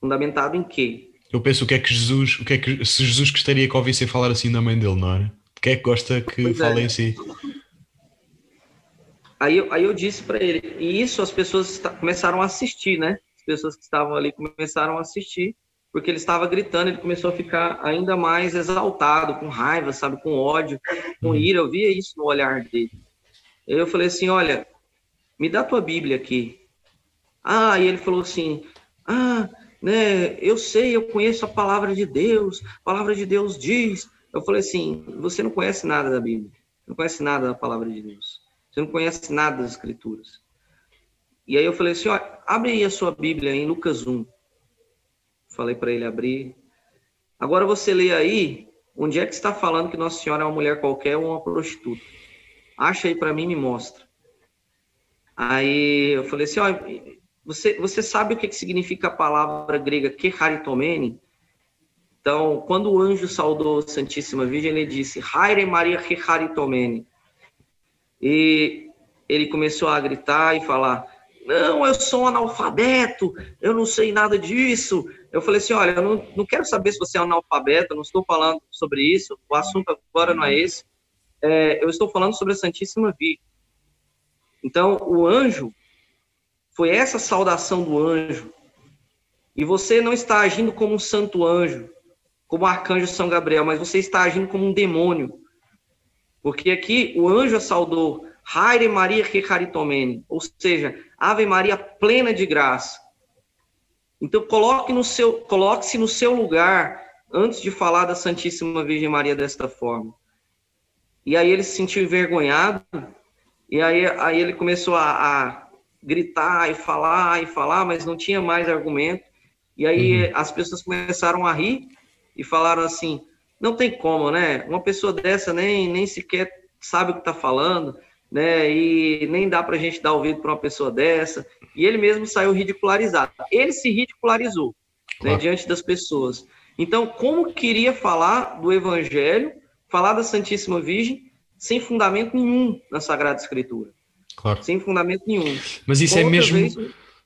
Fundamentado em quê? Eu penso o que é que Jesus, o que é que se Jesus gostaria que ouvissem falar assim da mãe dele, não é? O que é que gosta que pois é. falem é. assim? Aí, aí eu disse para ele, e isso as pessoas começaram a assistir, né? As pessoas que estavam ali começaram a assistir porque ele estava gritando, ele começou a ficar ainda mais exaltado, com raiva, sabe, com ódio, com uhum. ira. Eu via isso no olhar dele. Eu falei assim: Olha, me dá tua Bíblia aqui. Ah, e ele falou assim: Ah, né, eu sei, eu conheço a palavra de Deus, a palavra de Deus diz. Eu falei assim: Você não conhece nada da Bíblia, não conhece nada da palavra de Deus, você não conhece nada das Escrituras. E aí eu falei assim: Olha, abre aí a sua Bíblia em Lucas 1 falei para ele abrir. Agora você lê aí, onde é que está falando que Nossa Senhora é uma mulher qualquer ou uma prostituta? Acha aí para mim, me mostra. Aí eu falei assim, ó, você, você sabe o que, significa a palavra grega kecharitomene? Então, quando o anjo saudou a Santíssima Virgem, ele disse, Haire Maria kecharitomene. E ele começou a gritar e falar, não, eu sou um analfabeto, eu não sei nada disso, eu falei assim, olha, eu não, não quero saber se você é analfabeto, não estou falando sobre isso, o assunto agora não é esse, é, eu estou falando sobre a Santíssima Virgem. Então, o anjo, foi essa saudação do anjo, e você não está agindo como um santo anjo, como o arcanjo São Gabriel, mas você está agindo como um demônio. Porque aqui o anjo saudou Haire Maria que caritomene, ou seja, Ave Maria plena de graça. Então coloque no seu, coloque-se no seu lugar antes de falar da Santíssima Virgem Maria desta forma. E aí ele se sentiu envergonhado, e aí, aí ele começou a, a gritar e falar e falar, mas não tinha mais argumento. E aí uhum. as pessoas começaram a rir e falaram assim: não tem como, né? Uma pessoa dessa nem, nem sequer sabe o que está falando, né? E nem dá para a gente dar ouvido para uma pessoa dessa e ele mesmo saiu ridicularizado. Ele se ridicularizou né, claro. né, diante das pessoas. Então, como queria falar do Evangelho, falar da Santíssima Virgem, sem fundamento nenhum na Sagrada Escritura? Claro. Sem fundamento nenhum. Mas isso é mesmo. Vez...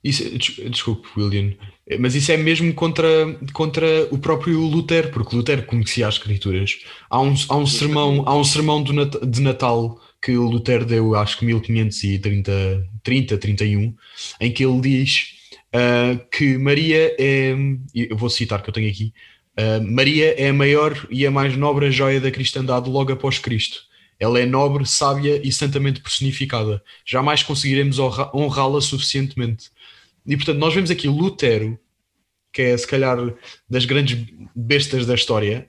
Isso, desculpe, William, mas isso é mesmo contra, contra o próprio Lutero, porque Lutero conhecia as Escrituras. Há um, há um, sermão, há um sermão de Natal que Lutero deu, acho que 1530, 30, 31, em que ele diz uh, que Maria é, eu vou citar que eu tenho aqui, uh, Maria é a maior e a mais nobre joia da cristandade logo após Cristo. Ela é nobre, sábia e santamente personificada. Jamais conseguiremos honrá-la suficientemente. E portanto, nós vemos aqui Lutero, que é se calhar das grandes bestas da história,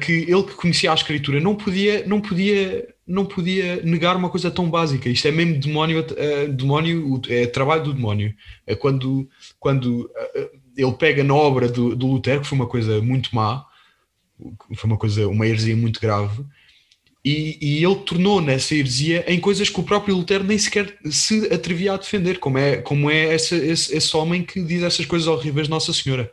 que ele que conhecia a escritura não podia, não podia, não podia negar uma coisa tão básica. Isto é mesmo demónio, uh, demónio é trabalho do demónio. É quando, quando uh, ele pega na obra do, do Lutero, que foi uma coisa muito má, foi uma coisa, uma heresia muito grave, e, e, ele tornou nessa heresia em coisas que o próprio Lutero nem sequer se atrevia a defender, como é, como é esse, esse, esse homem que diz essas coisas horríveis Nossa Senhora.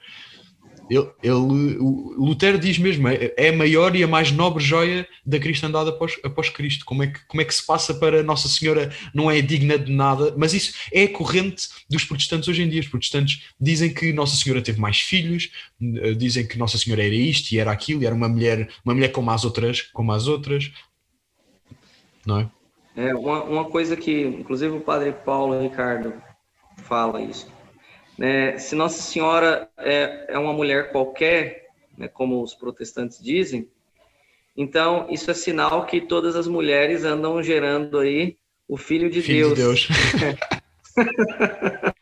Ele, ele, Lutero diz mesmo, é, é a maior e a mais nobre joia da cristandade após, após Cristo. Como é, que, como é que se passa para Nossa Senhora não é digna de nada? Mas isso é corrente dos protestantes hoje em dia. Os protestantes dizem que Nossa Senhora teve mais filhos, eh, dizem que Nossa Senhora era isto e era aquilo, e era uma mulher, uma mulher como as outras, como as outras. Não é? É, uma, uma coisa que, inclusive, o padre Paulo Ricardo fala isso né? Se Nossa Senhora é, é uma mulher qualquer, né, como os protestantes dizem, então isso é sinal que todas as mulheres andam gerando aí o Filho de Filho Deus. De Deus.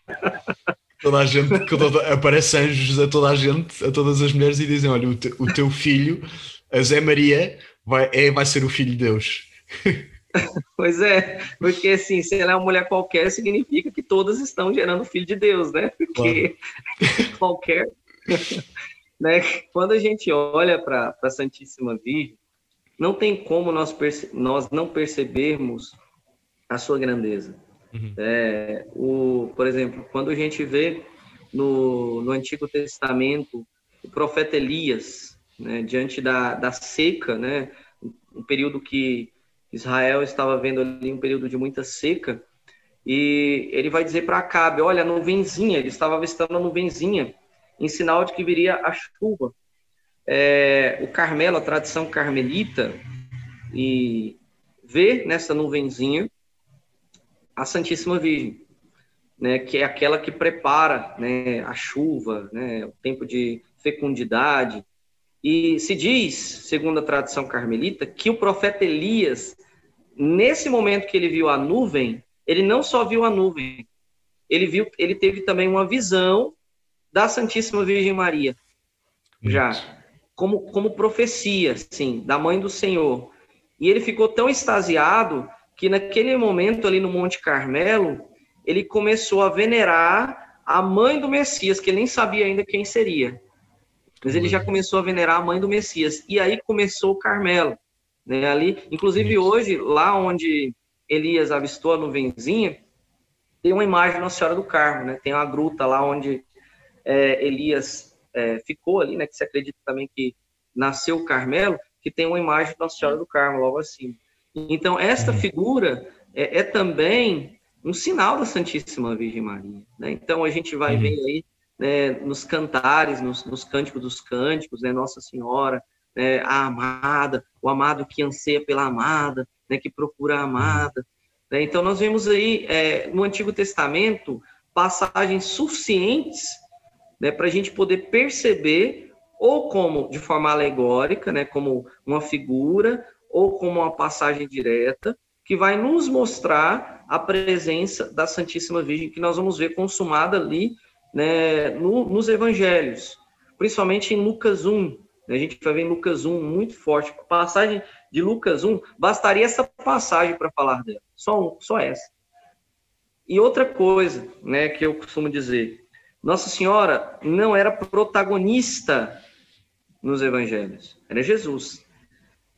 toda a gente, toda, aparece anjos a toda a gente, a todas as mulheres e dizem: Olha, o, te, o teu filho, a Zé Maria, vai, é, vai ser o filho de Deus. Pois é, porque assim, se ela é uma mulher qualquer, significa que todas estão gerando filho de Deus, né? Porque claro. qualquer. né? Quando a gente olha para a Santíssima Virgem, não tem como nós, nós não percebermos a sua grandeza. Uhum. É, o, por exemplo, quando a gente vê no, no Antigo Testamento o profeta Elias, né, diante da, da seca, né, um período que Israel estava vendo ali um período de muita seca, e ele vai dizer para Acabe, olha, a nuvenzinha, ele estava avistando a nuvenzinha, em sinal de que viria a chuva. É, o Carmelo, a tradição carmelita, e vê nessa nuvenzinha a Santíssima Virgem, né, que é aquela que prepara né, a chuva, né, o tempo de fecundidade. E se diz, segundo a tradição carmelita, que o profeta Elias nesse momento que ele viu a nuvem, ele não só viu a nuvem, ele viu, ele teve também uma visão da Santíssima Virgem Maria, já como como profecia, sim, da mãe do Senhor. E ele ficou tão extasiado que naquele momento ali no Monte Carmelo, ele começou a venerar a mãe do Messias, que ele nem sabia ainda quem seria. Mas ele já começou a venerar a mãe do Messias. E aí começou o Carmelo. Né, ali, inclusive hoje, lá onde Elias avistou a nuvenzinha, tem uma imagem da Nossa Senhora do Carmo, né? Tem uma gruta lá onde é, Elias é, ficou ali, né? Que se acredita também que nasceu o Carmelo, que tem uma imagem da Nossa Senhora do Carmo logo assim. Então, esta figura é, é também um sinal da Santíssima Virgem Maria. Né? Então, a gente vai uhum. ver aí né, nos cantares, nos, nos cânticos dos cânticos, né, Nossa Senhora, né, a amada, o amado que anseia pela amada, né, que procura a amada. Né? Então, nós vemos aí é, no Antigo Testamento passagens suficientes né, para a gente poder perceber, ou como de forma alegórica, né, como uma figura, ou como uma passagem direta, que vai nos mostrar a presença da Santíssima Virgem, que nós vamos ver consumada ali né, no, nos evangelhos, principalmente em Lucas 1, a gente vai ver em Lucas 1 muito forte. A passagem de Lucas 1, bastaria essa passagem para falar dela. Só, um, só essa. E outra coisa né, que eu costumo dizer: Nossa Senhora não era protagonista nos evangelhos, era Jesus.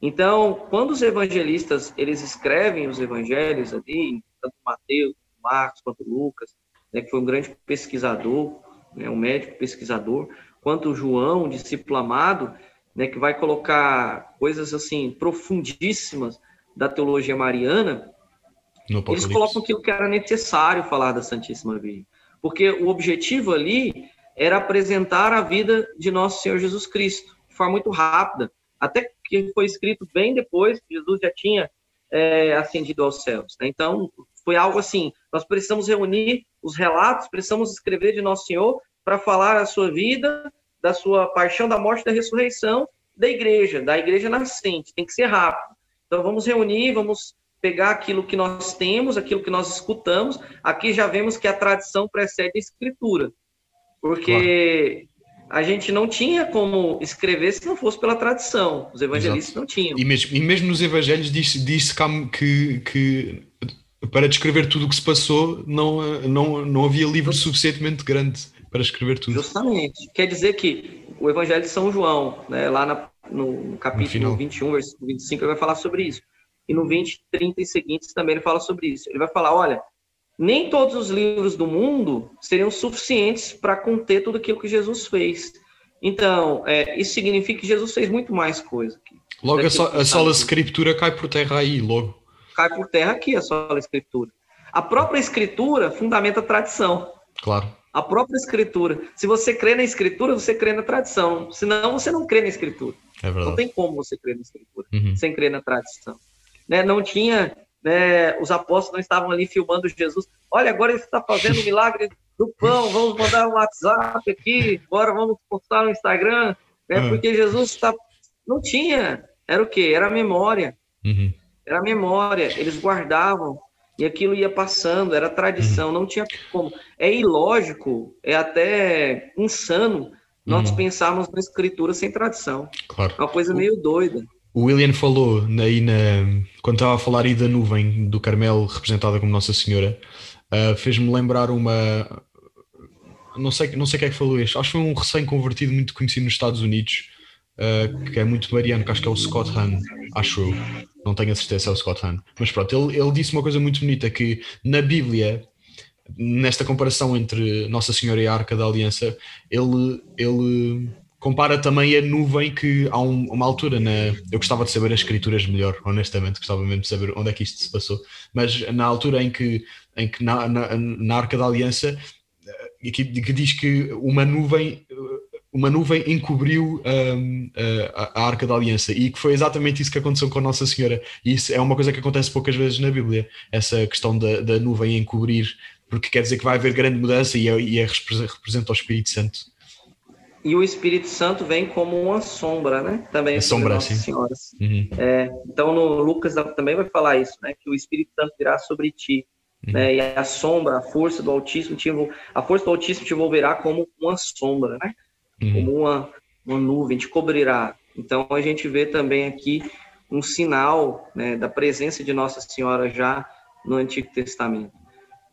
Então, quando os evangelistas eles escrevem os evangelhos ali, tanto Mateus, Marcos quanto Lucas, né, que foi um grande pesquisador, né, um médico pesquisador, quanto João, discípulo amado, né, que vai colocar coisas assim profundíssimas da teologia mariana, eles colocam aquilo que era necessário falar da Santíssima Virgem, porque o objetivo ali era apresentar a vida de nosso Senhor Jesus Cristo de forma muito rápida, até que foi escrito bem depois que Jesus já tinha é, ascendido aos céus. Né? Então, foi algo assim: nós precisamos reunir os relatos, precisamos escrever de Nosso Senhor para falar a sua vida, da sua paixão, da morte, da ressurreição da igreja, da igreja nascente. Tem que ser rápido. Então, vamos reunir, vamos pegar aquilo que nós temos, aquilo que nós escutamos. Aqui já vemos que a tradição precede a escritura, porque a gente não tinha como escrever se não fosse pela tradição. Os evangelistas Exato. não tinham. E mesmo, e mesmo nos evangelhos diz, diz que, que para descrever tudo o que se passou não, não, não havia livro suficientemente grande para escrever tudo. Justamente. Quer dizer que o Evangelho de São João, né, lá na, no capítulo no 21, versículo 25, ele vai falar sobre isso. E no 20, 30 e seguintes também ele fala sobre isso. Ele vai falar: olha, nem todos os livros do mundo seriam suficientes para conter tudo aquilo que Jesus fez. Então, é, isso significa que Jesus fez muito mais coisa. Aqui, logo a, so, a sola escritura cai por terra aí, logo. Cai por terra aqui a sola escritura. A própria escritura fundamenta a tradição. Claro. A própria escritura. Se você crê na escritura, você crê na tradição. Senão, você não crê na escritura. É não tem como você crer na escritura uhum. sem crer na tradição. Né? Não tinha né, os apóstolos não estavam ali filmando Jesus. Olha, agora ele está fazendo o milagre do pão, vamos mandar um WhatsApp aqui, agora vamos postar no Instagram, né, uhum. porque Jesus está. Não tinha. Era o quê? Era a memória. Uhum. Era a memória. Eles guardavam e aquilo ia passando, era tradição, uhum. não tinha como. É ilógico, é até insano nós uhum. pensarmos na escritura sem tradição. Claro. É uma coisa meio doida. O William falou aí na, quando estava a falar aí da nuvem do Carmelo representada como Nossa Senhora, uh, fez-me lembrar uma. Não sei, não sei quem é que falou isto, acho que foi um recém-convertido muito conhecido nos Estados Unidos, uh, que é muito mariano, que acho que é o Scott Hahn, acho eu, não tenho a certeza é o Scott Hahn, mas pronto, ele, ele disse uma coisa muito bonita: que na Bíblia, nesta comparação entre Nossa Senhora e a Arca da Aliança, ele. ele compara também a nuvem que há um, uma altura na. Eu gostava de saber as escrituras melhor, honestamente, gostava mesmo de saber onde é que isto se passou, mas na altura em que, em que na, na, na Arca da Aliança eh, que diz que uma nuvem uma nuvem encobriu um, a, a, Arca da Aliança e que foi exatamente isso que aconteceu com a Nossa Senhora. E isso é uma coisa que acontece poucas vezes na Bíblia, essa questão da, da nuvem encobrir, porque quer dizer que vai haver grande mudança e, é, e é, representa o Espírito Santo. E o Espírito Santo vem como uma sombra, né? Também. É sombra, sim. Senhoras. Uhum. É, então, no Lucas também vai falar isso, né? Que o Espírito Santo virá sobre ti. Uhum. Né? E a sombra, a força do Altíssimo, te a força do Altíssimo te envolverá como uma sombra, né? Uhum. Como uma, uma nuvem, te cobrirá. Então, a gente vê também aqui um sinal né, da presença de Nossa Senhora já no Antigo Testamento.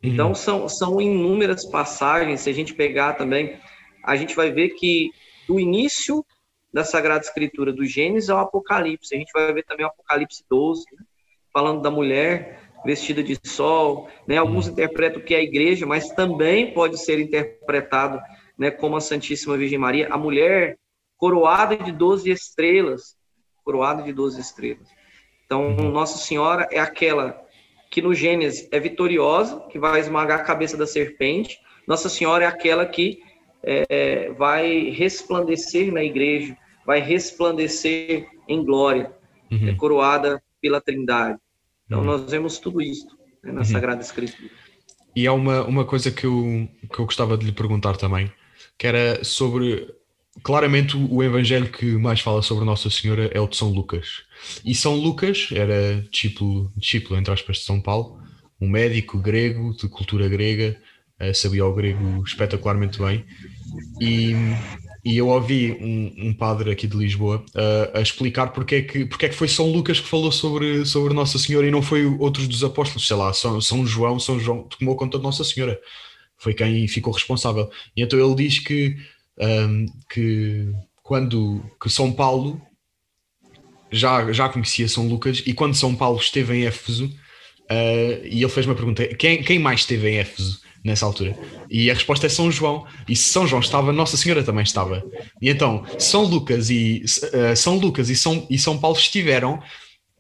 Então, uhum. são, são inúmeras passagens, se a gente pegar também a gente vai ver que do início da Sagrada Escritura, do Gênesis ao Apocalipse, a gente vai ver também o Apocalipse 12, né? falando da mulher vestida de sol, né? Alguns uhum. interpretam que é a igreja, mas também pode ser interpretado, né, como a Santíssima Virgem Maria, a mulher coroada de 12 estrelas, coroada de 12 estrelas. Então. Nossa Senhora é aquela que no Gênesis é vitoriosa, que vai esmagar a cabeça da serpente. Nossa Senhora é aquela que é, vai resplandecer na igreja, vai resplandecer em glória, uhum. é coroada pela Trindade. Então, uhum. nós vemos tudo isso né, na uhum. Sagrada Escritura. E há uma, uma coisa que eu, que eu gostava de lhe perguntar também, que era sobre. Claramente, o evangelho que mais fala sobre Nossa Senhora é o de São Lucas. E São Lucas era discípulo, discípulo entre aspas, de São Paulo, um médico grego, de cultura grega, uh, sabia o grego espetacularmente bem. E, e eu ouvi um, um, padre aqui de Lisboa uh, a explicar porque é, que, porque é que foi São Lucas que falou sobre, sobre Nossa Senhora e não foi outros dos apóstolos, sei lá, São, São João, São João tomou conta de Nossa Senhora, foi quem ficou responsável. E então ele diz que, um, que quando que São Paulo já, já conhecia São Lucas e quando São Paulo esteve em Éfeso, uh, e ele fez uma pergunta: quem, quem mais esteve em Éfeso? nessa altura. E a resposta é São João. E se São João estava, Nossa Senhora também estava. E então, São Lucas e uh, São Lucas e São, e São Paulo estiveram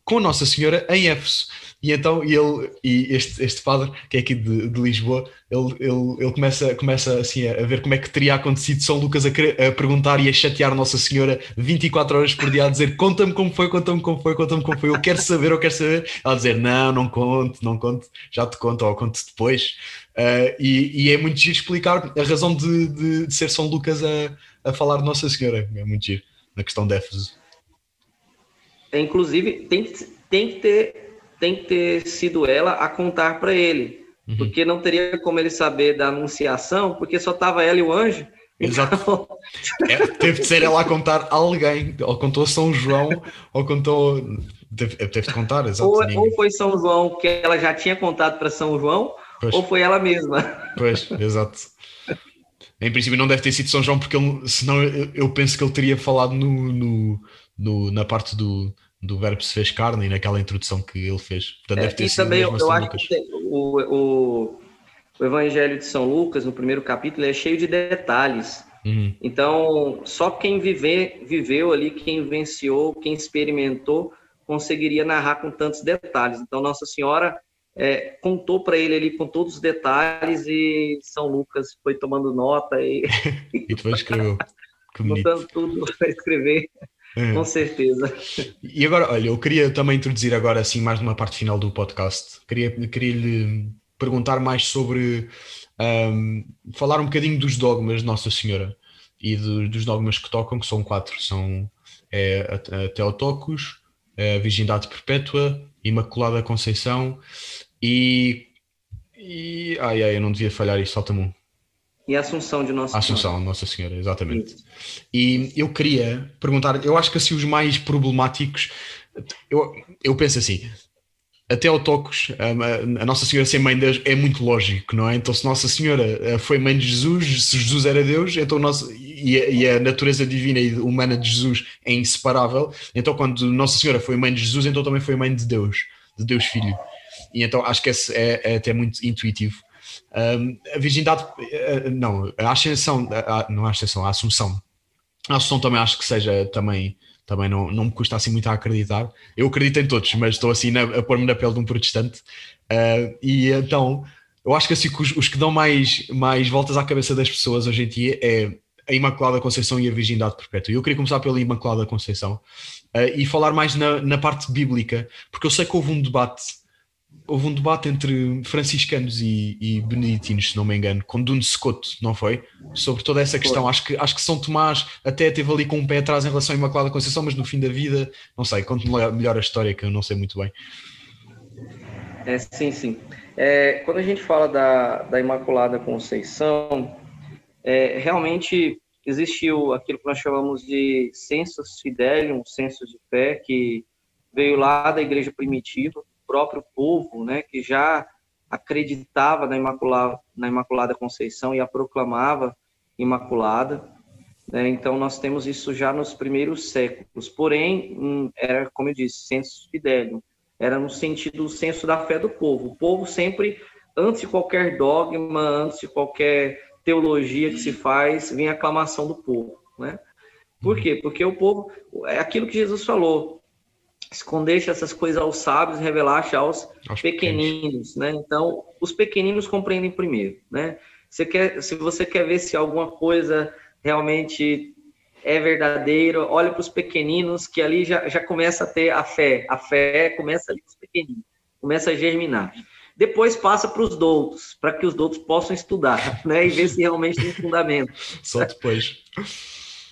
com Nossa Senhora em Éfeso. E então ele, e este, este padre, que é aqui de, de Lisboa, ele, ele, ele começa, começa assim a, ver como é que teria acontecido São Lucas a, a, perguntar e a chatear Nossa Senhora 24 horas por dia, a dizer conta-me como foi, conta-me como foi, conta-me como foi, eu quero saber, eu quero saber. Ela dizer não, não conto, não conto, já te conto, ou conto depois. Uh, e, e, é muito giro explicar a razão de, de, de, ser São Lucas a, a falar de Nossa Senhora, é muito giro, na questão de Éfeso. É, inclusive, tem, tem que ter tem que ter sido ela a contar para ele, uhum. porque não teria como ele saber da anunciação, porque só estava ela e o anjo. Exato. Então... É, teve de ser ela a contar a alguém, ou contou São João, ou contou. Teve, teve de contar, exato. Ou, ou, foi São João que ela já tinha contado para São João, pois. ou foi ela mesma. Pois, exato. Em princípio não deve ter sido São João, porque ele, senão eu, eu penso que ele teria falado no, no, no na parte do, do verbo se fez carne e naquela introdução que ele fez. Portanto, deve ter é, sido também eu, eu acho Lucas. que o, o, o, Evangelho de São Lucas, no primeiro capítulo, é cheio de detalhes. Uhum. Então, só quem viver, viveu ali, quem vivenciou, quem experimentou, conseguiria narrar com tantos detalhes. Então, Nossa Senhora é, contou para ele ali com todos os detalhes e São Lucas foi tomando nota e, e depois escreveu. Botando tudo para escrever. É. Com certeza. E agora, olha, eu queria também introduzir agora, assim, mais numa parte final do podcast. Queria, queria lhe perguntar mais sobre, um, falar um bocadinho dos dogmas de Nossa Senhora e do, dos dogmas que tocam, que são quatro. São é, a, a Teotocos, a Virgindade Perpétua, Imaculada Conceição e... e ai, ai, eu não devia falhar isto, falta-me um e a Assunção de Nossa Assunção, Senhora. Nossa Senhora, exatamente. Isso. E eu queria perguntar, eu acho que assim os mais problemáticos, eu, eu penso assim, até ao Tocos, a, Nossa Senhora ser mãe de Deus é muito lógico, não é? Então, se Nossa Senhora eh, foi mãe de Jesus, se Jesus era Deus, então nossa, e, a, e a natureza divina e humana de Jesus é inseparável, então quando Nossa Senhora foi mãe de Jesus, então também foi mãe de Deus, de Deus Filho. E então acho que esse é, é até muito intuitivo. A virgindade, uh, não, a ascensão, uh, não a ascensão, a assunção. A assunção também acho que seja também, também não, não me custa assim muito a acreditar. Eu acredito em todos, mas estou assim na, a pôr-me na pele de um protestante. Uh, e então, eu acho que assim os, os, que dão mais, mais voltas à cabeça das pessoas hoje em dia é a Imaculada Conceição e a Virgindade Perpétua. Eu queria começar pela Imaculada Conceição e falar mais na, na parte bíblica, porque eu sei que houve um debate houve um debate entre franciscanos e, e beneditinos, se não me engano, com Duno Secoto, não foi? Sobre toda essa questão. Acho que, acho que São Tomás até teve ali com um pé atrás em relação à Imaculada Conceição, mas no fim da vida, não sei, conte-me melhor a história que eu não sei muito bem. É, sim, sim. É, quando a gente fala da, da Imaculada Conceição, é, realmente existiu aquilo que nós chamamos de sensus fidelium, senso de fé, que veio lá da igreja primitiva, próprio povo, né, que já acreditava na Imaculada, na Imaculada Conceição e a proclamava Imaculada. Né? Então, nós temos isso já nos primeiros séculos. Porém, hum, era, como eu disse, senso fidelium. Era no sentido do senso da fé do povo. O povo sempre, antes de qualquer dogma, antes de qualquer teologia que se faz, vem a aclamação do povo. Né? Por quê? Porque o povo, é aquilo que Jesus falou, escondeste essas coisas aos sábios e revelaste aos, aos pequeninos, né? Então, os pequeninos compreendem primeiro, né? Você quer, se você quer ver se alguma coisa realmente é verdadeiro, olha para os pequeninos, que ali já, já começa a ter a fé. A fé começa ali com os pequeninos, começa a germinar. Depois passa para os doutos, para que os doutos possam estudar, né? E ver se realmente tem fundamento. Só depois.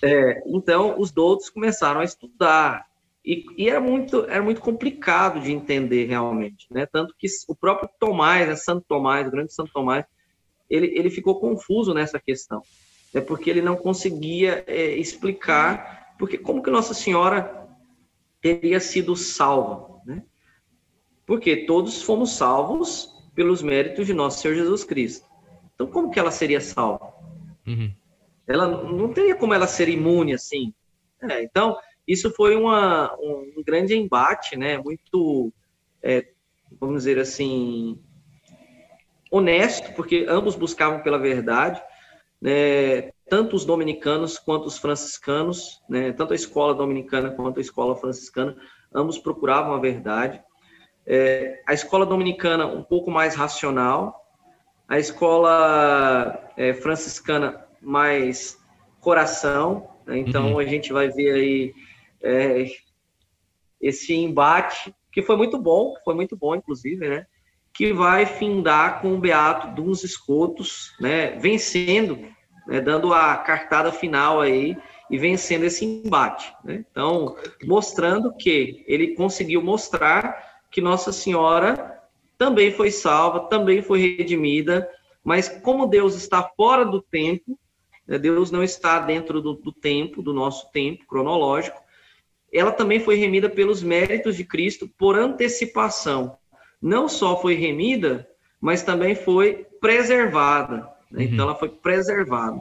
É, então, os doutos começaram a estudar, e, e, era muito era muito complicado de entender realmente, né? Tanto que o próprio Tomás, né, Santo Tomás, o grande Santo Tomás, ele, ele ficou confuso nessa questão, é porque ele não conseguia é, explicar porque como que Nossa Senhora teria sido salva, né? Porque todos fomos salvos pelos méritos de nosso Senhor Jesus Cristo. Então, como que ela seria salva? Uhum. Ela não teria como ela ser imune assim. É, então, isso foi uma, um grande embate, né? Muito, é, vamos dizer assim, honesto, porque ambos buscavam pela verdade, né? Tanto os dominicanos quanto os franciscanos, né? Tanto a escola dominicana quanto a escola franciscana, ambos procuravam a verdade. É, a escola dominicana um pouco mais racional, a escola é, franciscana mais coração. Né? Então uhum. a gente vai ver aí é, esse embate que foi muito bom, foi muito bom inclusive, né? Que vai findar com o Beato Duns Escotos, né? Vencendo, né? dando a cartada final aí e vencendo esse embate. Né? Então, mostrando que ele conseguiu mostrar que Nossa Senhora também foi salva, também foi redimida, mas como Deus está fora do tempo, né, Deus não está dentro do, do tempo, do nosso tempo cronológico, ela também foi remida pelos méritos de Cristo por antecipação. Não só foi remida, mas também foi preservada. Né? Uhum. Então, ela foi preservada.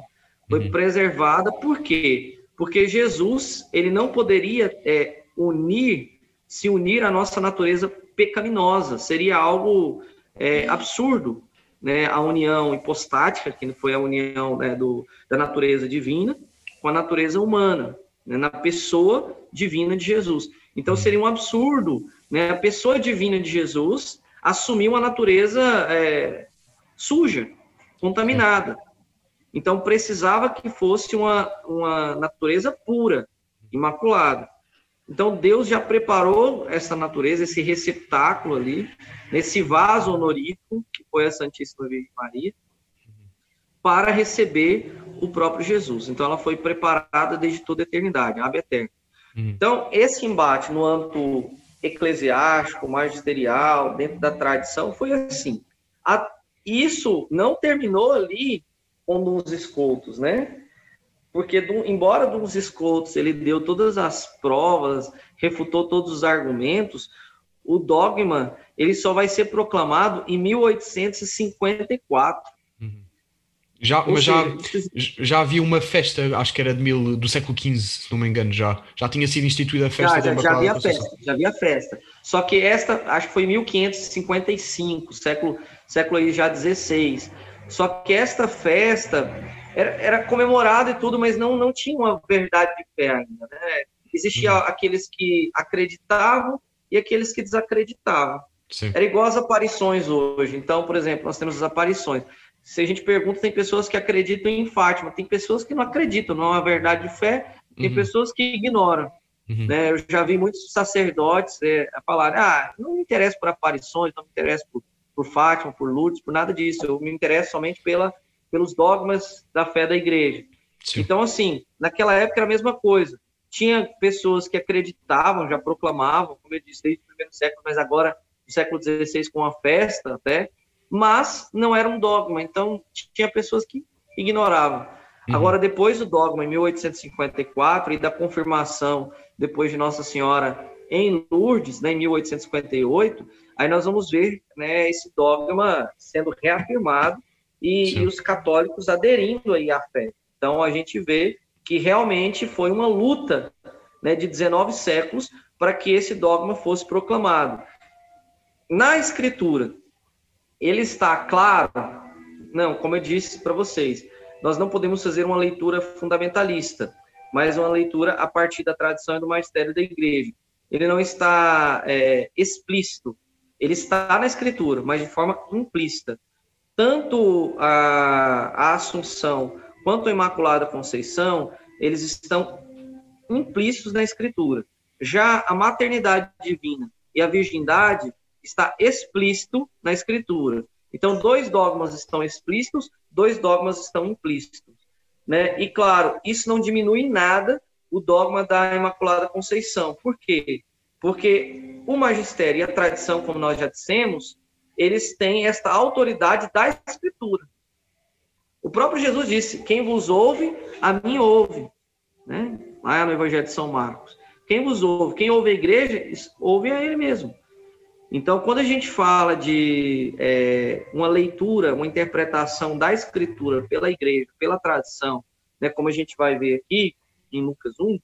Foi uhum. preservada por quê? Porque Jesus ele não poderia é, unir, se unir à nossa natureza pecaminosa. Seria algo é, absurdo, né? A união hipostática, que foi a união né, do, da natureza divina com a natureza humana né, na pessoa divina de Jesus. Então seria um absurdo né, a pessoa divina de Jesus assumir uma natureza é, suja, contaminada. Então precisava que fosse uma, uma natureza pura, imaculada. Então Deus já preparou essa natureza, esse receptáculo ali, nesse vaso honorífico, que foi a Santíssima Virgem Maria, para receber o próprio Jesus. Então, ela foi preparada desde toda a eternidade, a eterna. Uhum. Então, esse embate no âmbito eclesiástico, magisterial, dentro da tradição, foi assim. A, isso não terminou ali com os escoltos, né? Porque, do, embora dos escoltos ele deu todas as provas, refutou todos os argumentos, o dogma ele só vai ser proclamado em 1854. Já, mas já, já havia uma festa, acho que era de mil, do século XV, se não me engano, já. Já tinha sido instituída a festa já, já, já havia festa, já havia festa. Só que esta, acho que foi 1555, século, século aí já 16. Só que esta festa era, era comemorada e tudo, mas não, não tinha uma verdade de fé ainda, né? Existia uhum. aqueles que acreditavam e aqueles que desacreditavam. Sim. Era igual às aparições hoje. Então, por exemplo, nós temos as aparições se a gente pergunta, tem pessoas que acreditam em Fátima, tem pessoas que não acreditam, não é uma verdade de fé, tem uhum. pessoas que ignoram. Uhum. Né? Eu já vi muitos sacerdotes é, falar: ah, não me interesso por aparições, não me interesso por, por Fátima, por Lourdes, por nada disso, eu me interesso somente pela, pelos dogmas da fé da igreja. Sim. Então, assim, naquela época era a mesma coisa. Tinha pessoas que acreditavam, já proclamavam, como eu disse, desde o primeiro século, mas agora, no século XVI, com a festa até, mas não era um dogma, então tinha pessoas que ignoravam. Uhum. Agora, depois do dogma, em 1854, e da confirmação, depois de Nossa Senhora em Lourdes, né, em 1858, aí nós vamos ver né, esse dogma sendo reafirmado e, e, os católicos aderindo aí à fé. Então, a gente vê que realmente foi uma luta né, de 19 séculos para que esse dogma fosse proclamado. Na Escritura, ele está claro? Não, como eu disse para vocês, nós não podemos fazer uma leitura fundamentalista, mas uma leitura a partir da tradição e do magistério da igreja. Ele não está é, explícito, ele está na escritura, mas de forma implícita. Tanto a, a Assunção quanto a Imaculada Conceição, eles estão implícitos na escritura. Já a maternidade divina e a virgindade, está explícito na escritura. Então, dois dogmas estão explícitos, dois dogmas estão implícitos. Né? E, claro, isso não diminui em nada o dogma da Imaculada Conceição. Por quê? Porque o magistério e a tradição, como nós já dissemos, eles têm esta autoridade da Escritura. O próprio Jesus disse: Quem vos ouve, a mim ouve. Né? Lá no Evangelho de São Marcos. Quem vos ouve, quem ouve a igreja, ouve a ele mesmo. Então, quando a gente fala de é, uma leitura, uma interpretação da escritura pela igreja, pela tradição, né, como a gente vai ver aqui em Lucas 1,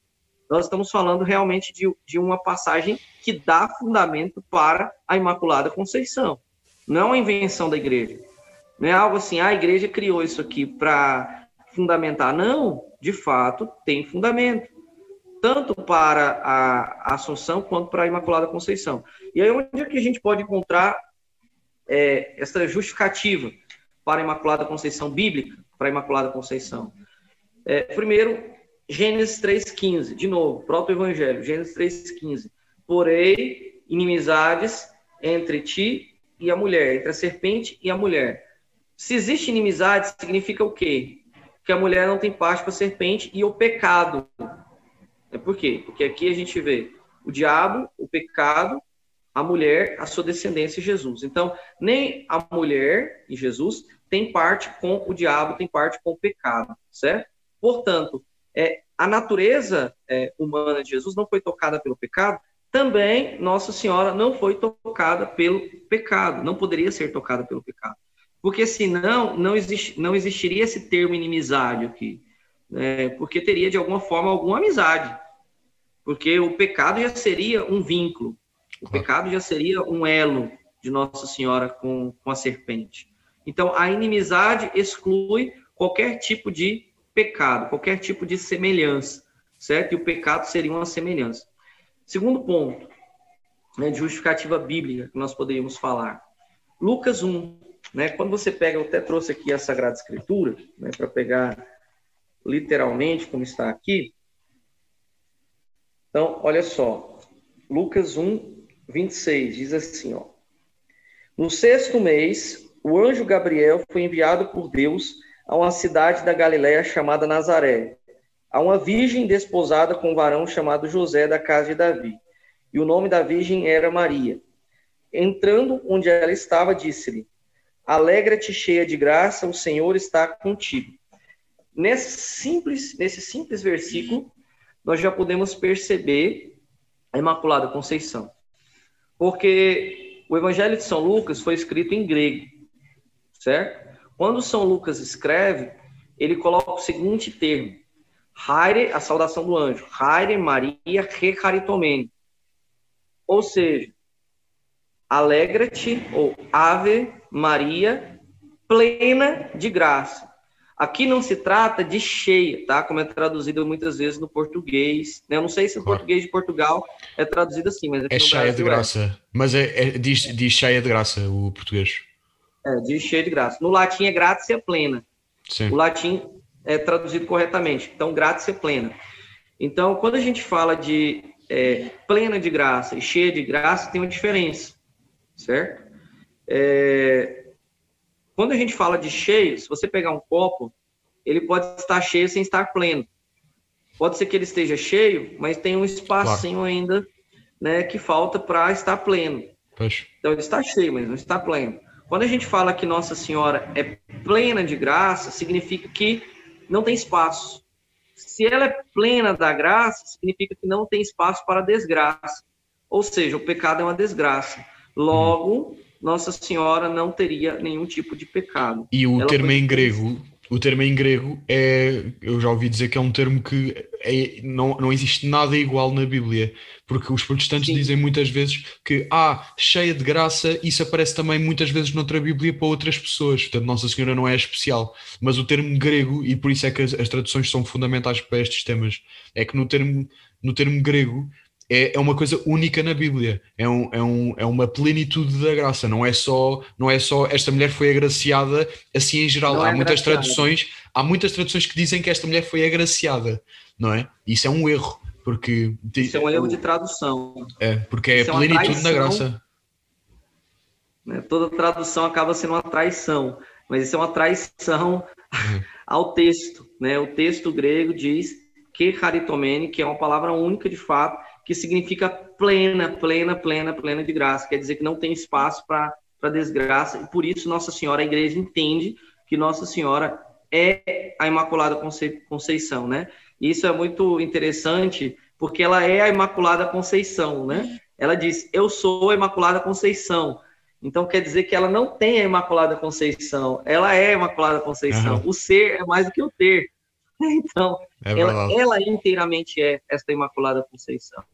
nós estamos falando realmente de, de uma passagem que dá fundamento para a Imaculada Conceição. Não é uma invenção da igreja. Não é algo assim, ah, a igreja criou isso aqui para fundamentar. Não, de fato, tem fundamento. Tanto para a Assunção quanto para a Imaculada Conceição. E aí, onde é que a gente pode encontrar é, essa justificativa para a Imaculada Conceição bíblica, para a Imaculada Conceição? É, primeiro, Gênesis 3,15, de novo, proto-evangelho, Gênesis 3,15. Porém, inimizades entre ti e a mulher, entre a serpente e a mulher. Se existe inimizade, significa o quê? Que a mulher não tem parte com a serpente e o pecado. É por quê? Porque aqui a gente vê o diabo, o pecado, a mulher, a sua descendência Jesus. Então, nem a mulher e Jesus tem parte com o diabo, tem parte com o pecado, certo? Portanto, é, a natureza é, humana de Jesus não foi tocada pelo pecado, também Nossa Senhora não foi tocada pelo pecado, não poderia ser tocada pelo pecado. Porque senão não, não existiria esse termo inimizade aqui, né? porque teria de alguma forma alguma amizade. Porque o pecado já seria um vínculo, o pecado já seria um elo de Nossa Senhora com, com a serpente. Então, a inimizade exclui qualquer tipo de pecado, qualquer tipo de semelhança, certo? E o pecado seria uma semelhança. Segundo ponto, né, de justificativa bíblica que nós poderíamos falar. Lucas 1, né, quando você pega, eu até trouxe aqui a Sagrada Escritura, né, para pegar literalmente como está aqui. Então, olha só, Lucas 1, 26, diz assim, ó. No sexto mês, o anjo Gabriel foi enviado por Deus a uma cidade da Galiléia chamada Nazaré, a uma virgem desposada com um varão chamado José da casa de Davi. E o nome da virgem era Maria. Entrando onde ela estava, disse-lhe: Alegra-te, cheia de graça, o Senhor está contigo. Nesse simples, nesse simples versículo, nós já podemos perceber a Imaculada Conceição. Porque o Evangelho de São Lucas foi escrito em grego, certo? Quando São Lucas escreve, ele coloca o seguinte termo: Haire, a saudação do anjo, Haire Maria Recaritomene. Ou seja, alegra-te, ou Ave Maria, plena de graça. Aqui não se trata de cheia, tá? Como é traduzido muitas vezes no português. Né? Eu não sei se o claro. português de Portugal é traduzido assim, mas é cheia de é. graça. É. Mas é, é, diz, diz cheia de graça o português. É, de cheio de graça. No latim é gratia plena. Sim. O latim é traduzido corretamente. Então, gratia plena. Então, quando a gente fala de é, plena de graça e cheia de graça, tem uma diferença, certo? É, quando a gente fala de cheio, se você pegar um copo, ele pode estar cheio sem estar pleno. Pode ser que ele esteja cheio, mas tem um espacinho claro. ainda né, que falta para estar pleno. Poxa. Então, ele está cheio, mas não está pleno. Quando a gente fala que Nossa Senhora é plena de graça, significa que não tem espaço. Se ela é plena da graça, significa que não tem espaço para desgraça. Ou seja, o pecado é uma desgraça. Logo, Nossa Senhora não teria nenhum tipo de pecado. E o ela termo em grego o termo em grego é, eu já ouvi dizer que é um termo que é, não, não existe nada igual na Bíblia, porque os protestantes Sim. dizem muitas vezes que, ah, cheia de graça, isso aparece também muitas vezes noutra Bíblia para outras pessoas, portanto, Nossa Senhora não é especial, mas o termo grego, e por isso é que as, as traduções são fundamentais para estes temas, é que no termo, no termo grego é, é uma coisa única na Bíblia, é, um, é, um, é uma plenitude da graça, não é só não é só esta mulher foi agraciada assim em geral. Não há é muitas traduções, há muitas traduções que dizem que esta mulher foi agraciada, não é? Isso é um erro, porque isso é um erro de tradução. É, porque é a é plenitude da graça. Né? Toda tradução acaba sendo uma traição, mas isso é uma traição uhum. ao texto, né? O texto grego diz que haritomene, que é uma palavra única de fato, que significa plena, plena, plena, plena de graça. Quer dizer que não tem espaço para desgraça. E por isso Nossa Senhora, a igreja entende que Nossa Senhora é a Imaculada Conceição, né? E isso é muito interessante, porque ela é a Imaculada Conceição, né? Ela diz: Eu sou a Imaculada Conceição. Então quer dizer que ela não tem a Imaculada Conceição, ela é a Imaculada Conceição. Uhum. O ser é mais do que o ter. Então, é ela, ela, inteiramente é esta Imaculada Conceição.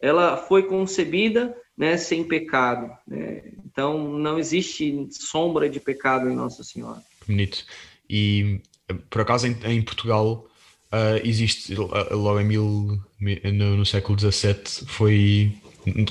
Ela foi concebida né, sem pecado. Né? Então, não existe sombra de pecado em Nossa Senhora. Bonito. E, por acaso, em, em Portugal, uh, existe logo em mil, no, no século XVII foi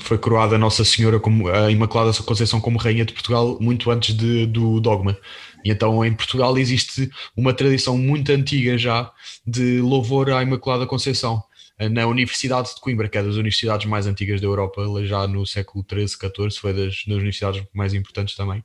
foi coroada Nossa Senhora como a Imaculada Conceição como rainha de Portugal muito antes de, do dogma. E então em Portugal existe uma tradição muito antiga já de louvor à Imaculada Conceição na Universidade de Coimbra, que é das universidades mais antigas da Europa, já no século XIII, XIV, foi das, das universidades mais importantes também.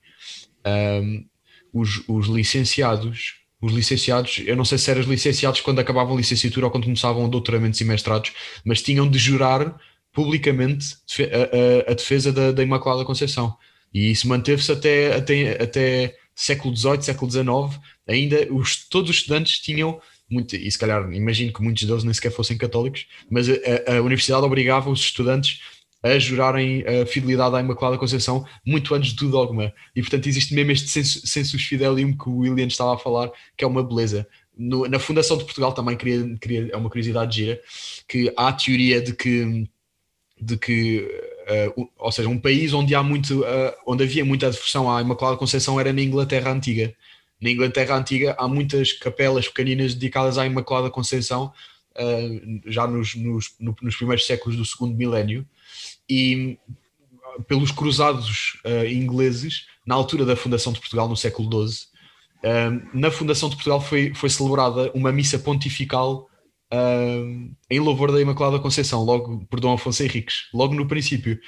Um, os, os licenciados os licenciados, eu não sei se eram licenciados quando acabavam a licenciatura ou quando começavam doutoramentos e mestrados, mas tinham de jurar publicamente a, a, a defesa da, da, Imaculada Conceição. E isso manteve-se até, até, até século XVIII, século XIX, ainda os, todos os estudantes tinham muito, e se calhar imagino que muitos deles nem sequer fossem católicos, mas a, a universidade obrigava os estudantes a jurarem a fidelidade à Imaculada Conceição muito antes do dogma. E portanto existe mesmo este sensus fidelium que o William estava a falar, que é uma beleza. No, na Fundação de Portugal também queria, queria, é uma curiosidade gira, que há a teoria de que, de que uh, ou seja, um país onde, há muito, uh, onde havia muita devoção à Imaculada Conceição era na Inglaterra Antiga. Na Inglaterra Antiga há muitas capelas pequeninas dedicadas à Imaculada Conceição, uh, já nos, nos, no, nos, primeiros séculos do segundo milénio, e pelos cruzados ingleses, na altura da fundação de Portugal, no século XII, na fundação de Portugal foi, foi celebrada uma missa pontifical em louvor da Imaculada Conceição, logo por Dom Afonso Henriques, logo no princípio,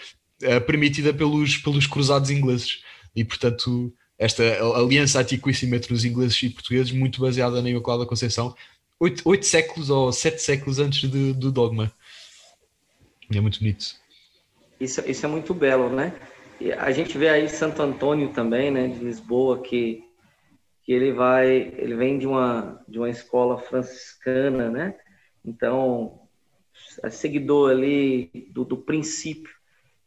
permitida pelos, pelos cruzados ingleses. E, portanto, esta aliança antiquíssima entre os ingleses e portugueses, muito baseada na Imaculada Conceição, oito, oito séculos ou sete séculos antes de, do dogma. E é muito bonito. Isso, isso é muito belo, né? A gente vê aí Santo Antônio também, né, de Lisboa, que, que ele vai, ele vem de uma, de uma escola franciscana, né? Então, é seguidor ali do, do princípio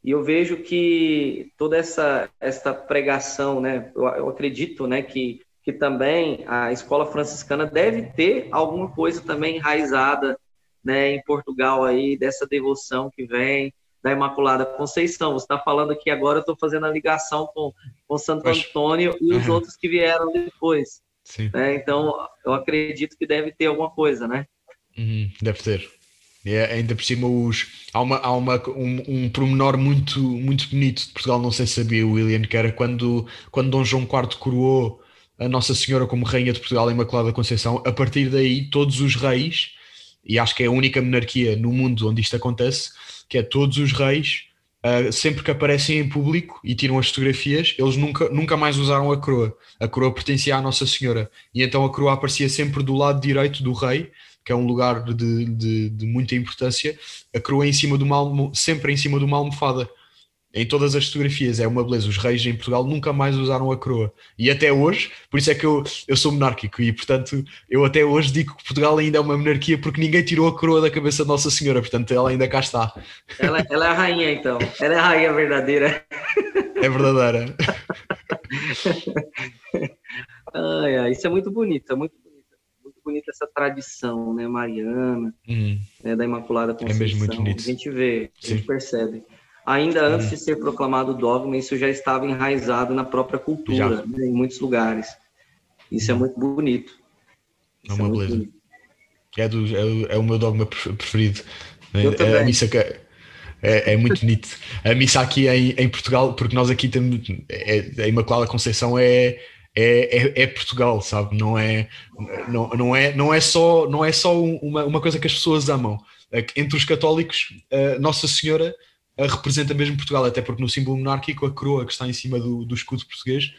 e eu vejo que toda essa, essa pregação, né, eu, eu acredito né, que, que também a escola franciscana deve ter alguma coisa também enraizada né, em Portugal aí, dessa devoção que vem da Imaculada Conceição. Você está falando aqui agora, eu estou fazendo a ligação com, com Santo Antônio e os uhum. outros que vieram depois. Né? Então, eu acredito que deve ter alguma coisa, né? Uhum, deve ter. É, ainda por cima, os, há, uma, há uma, um, um promenor muito, muito bonito de Portugal, não sei se sabia, William, que era quando, quando Dom João IV coroou a Nossa Senhora como Rainha de Portugal, Imaculada Conceição. A partir daí, todos os reis, e acho que é a única monarquia no mundo onde isto acontece, que é todos os reis, uh, sempre que aparecem em público e tiram as fotografias, eles nunca, nunca mais usaram a coroa. A coroa pertencia à Nossa Senhora. E então a coroa aparecia sempre do lado direito do rei que é um lugar de, de, de muita importância, a coroa em cima de uma sempre em cima de uma almofada. Em todas as fotografias, é uma beleza. Os reis em Portugal nunca mais usaram a coroa. E até hoje, por isso é que eu, eu sou monárquico, e portanto, eu até hoje digo que Portugal ainda é uma monarquia porque ninguém tirou a coroa da cabeça de Nossa Senhora, portanto, ela ainda cá está. Ela, ela é a rainha, então. Ela é a rainha verdadeira. É verdadeira. ai, ai, isso é muito bonito, é muito bonita essa tradição, né, mariana, uhum. né, da Imaculada Conceição. É mesmo muito bonito. A gente vê, Sim. a gente percebe. Ainda uhum. antes de ser proclamado dogma, isso já estava enraizado na própria cultura, né, em muitos lugares. Isso é uhum. muito bonito. Isso é uma é beleza. É, do, é, é, o meu dogma preferido. Eu é, também. A missa que, é, é, muito bonito. A missa aqui em, em Portugal, porque nós aqui temos. É, a Imaculada Conceição é é, é, é, Portugal, sabe? Não é, não, não é, não é só, não é só uma, uma coisa que as pessoas amam. É entre os católicos, Nossa Senhora representa mesmo Portugal, até porque no símbolo monárquico a coroa que está em cima do, do escudo português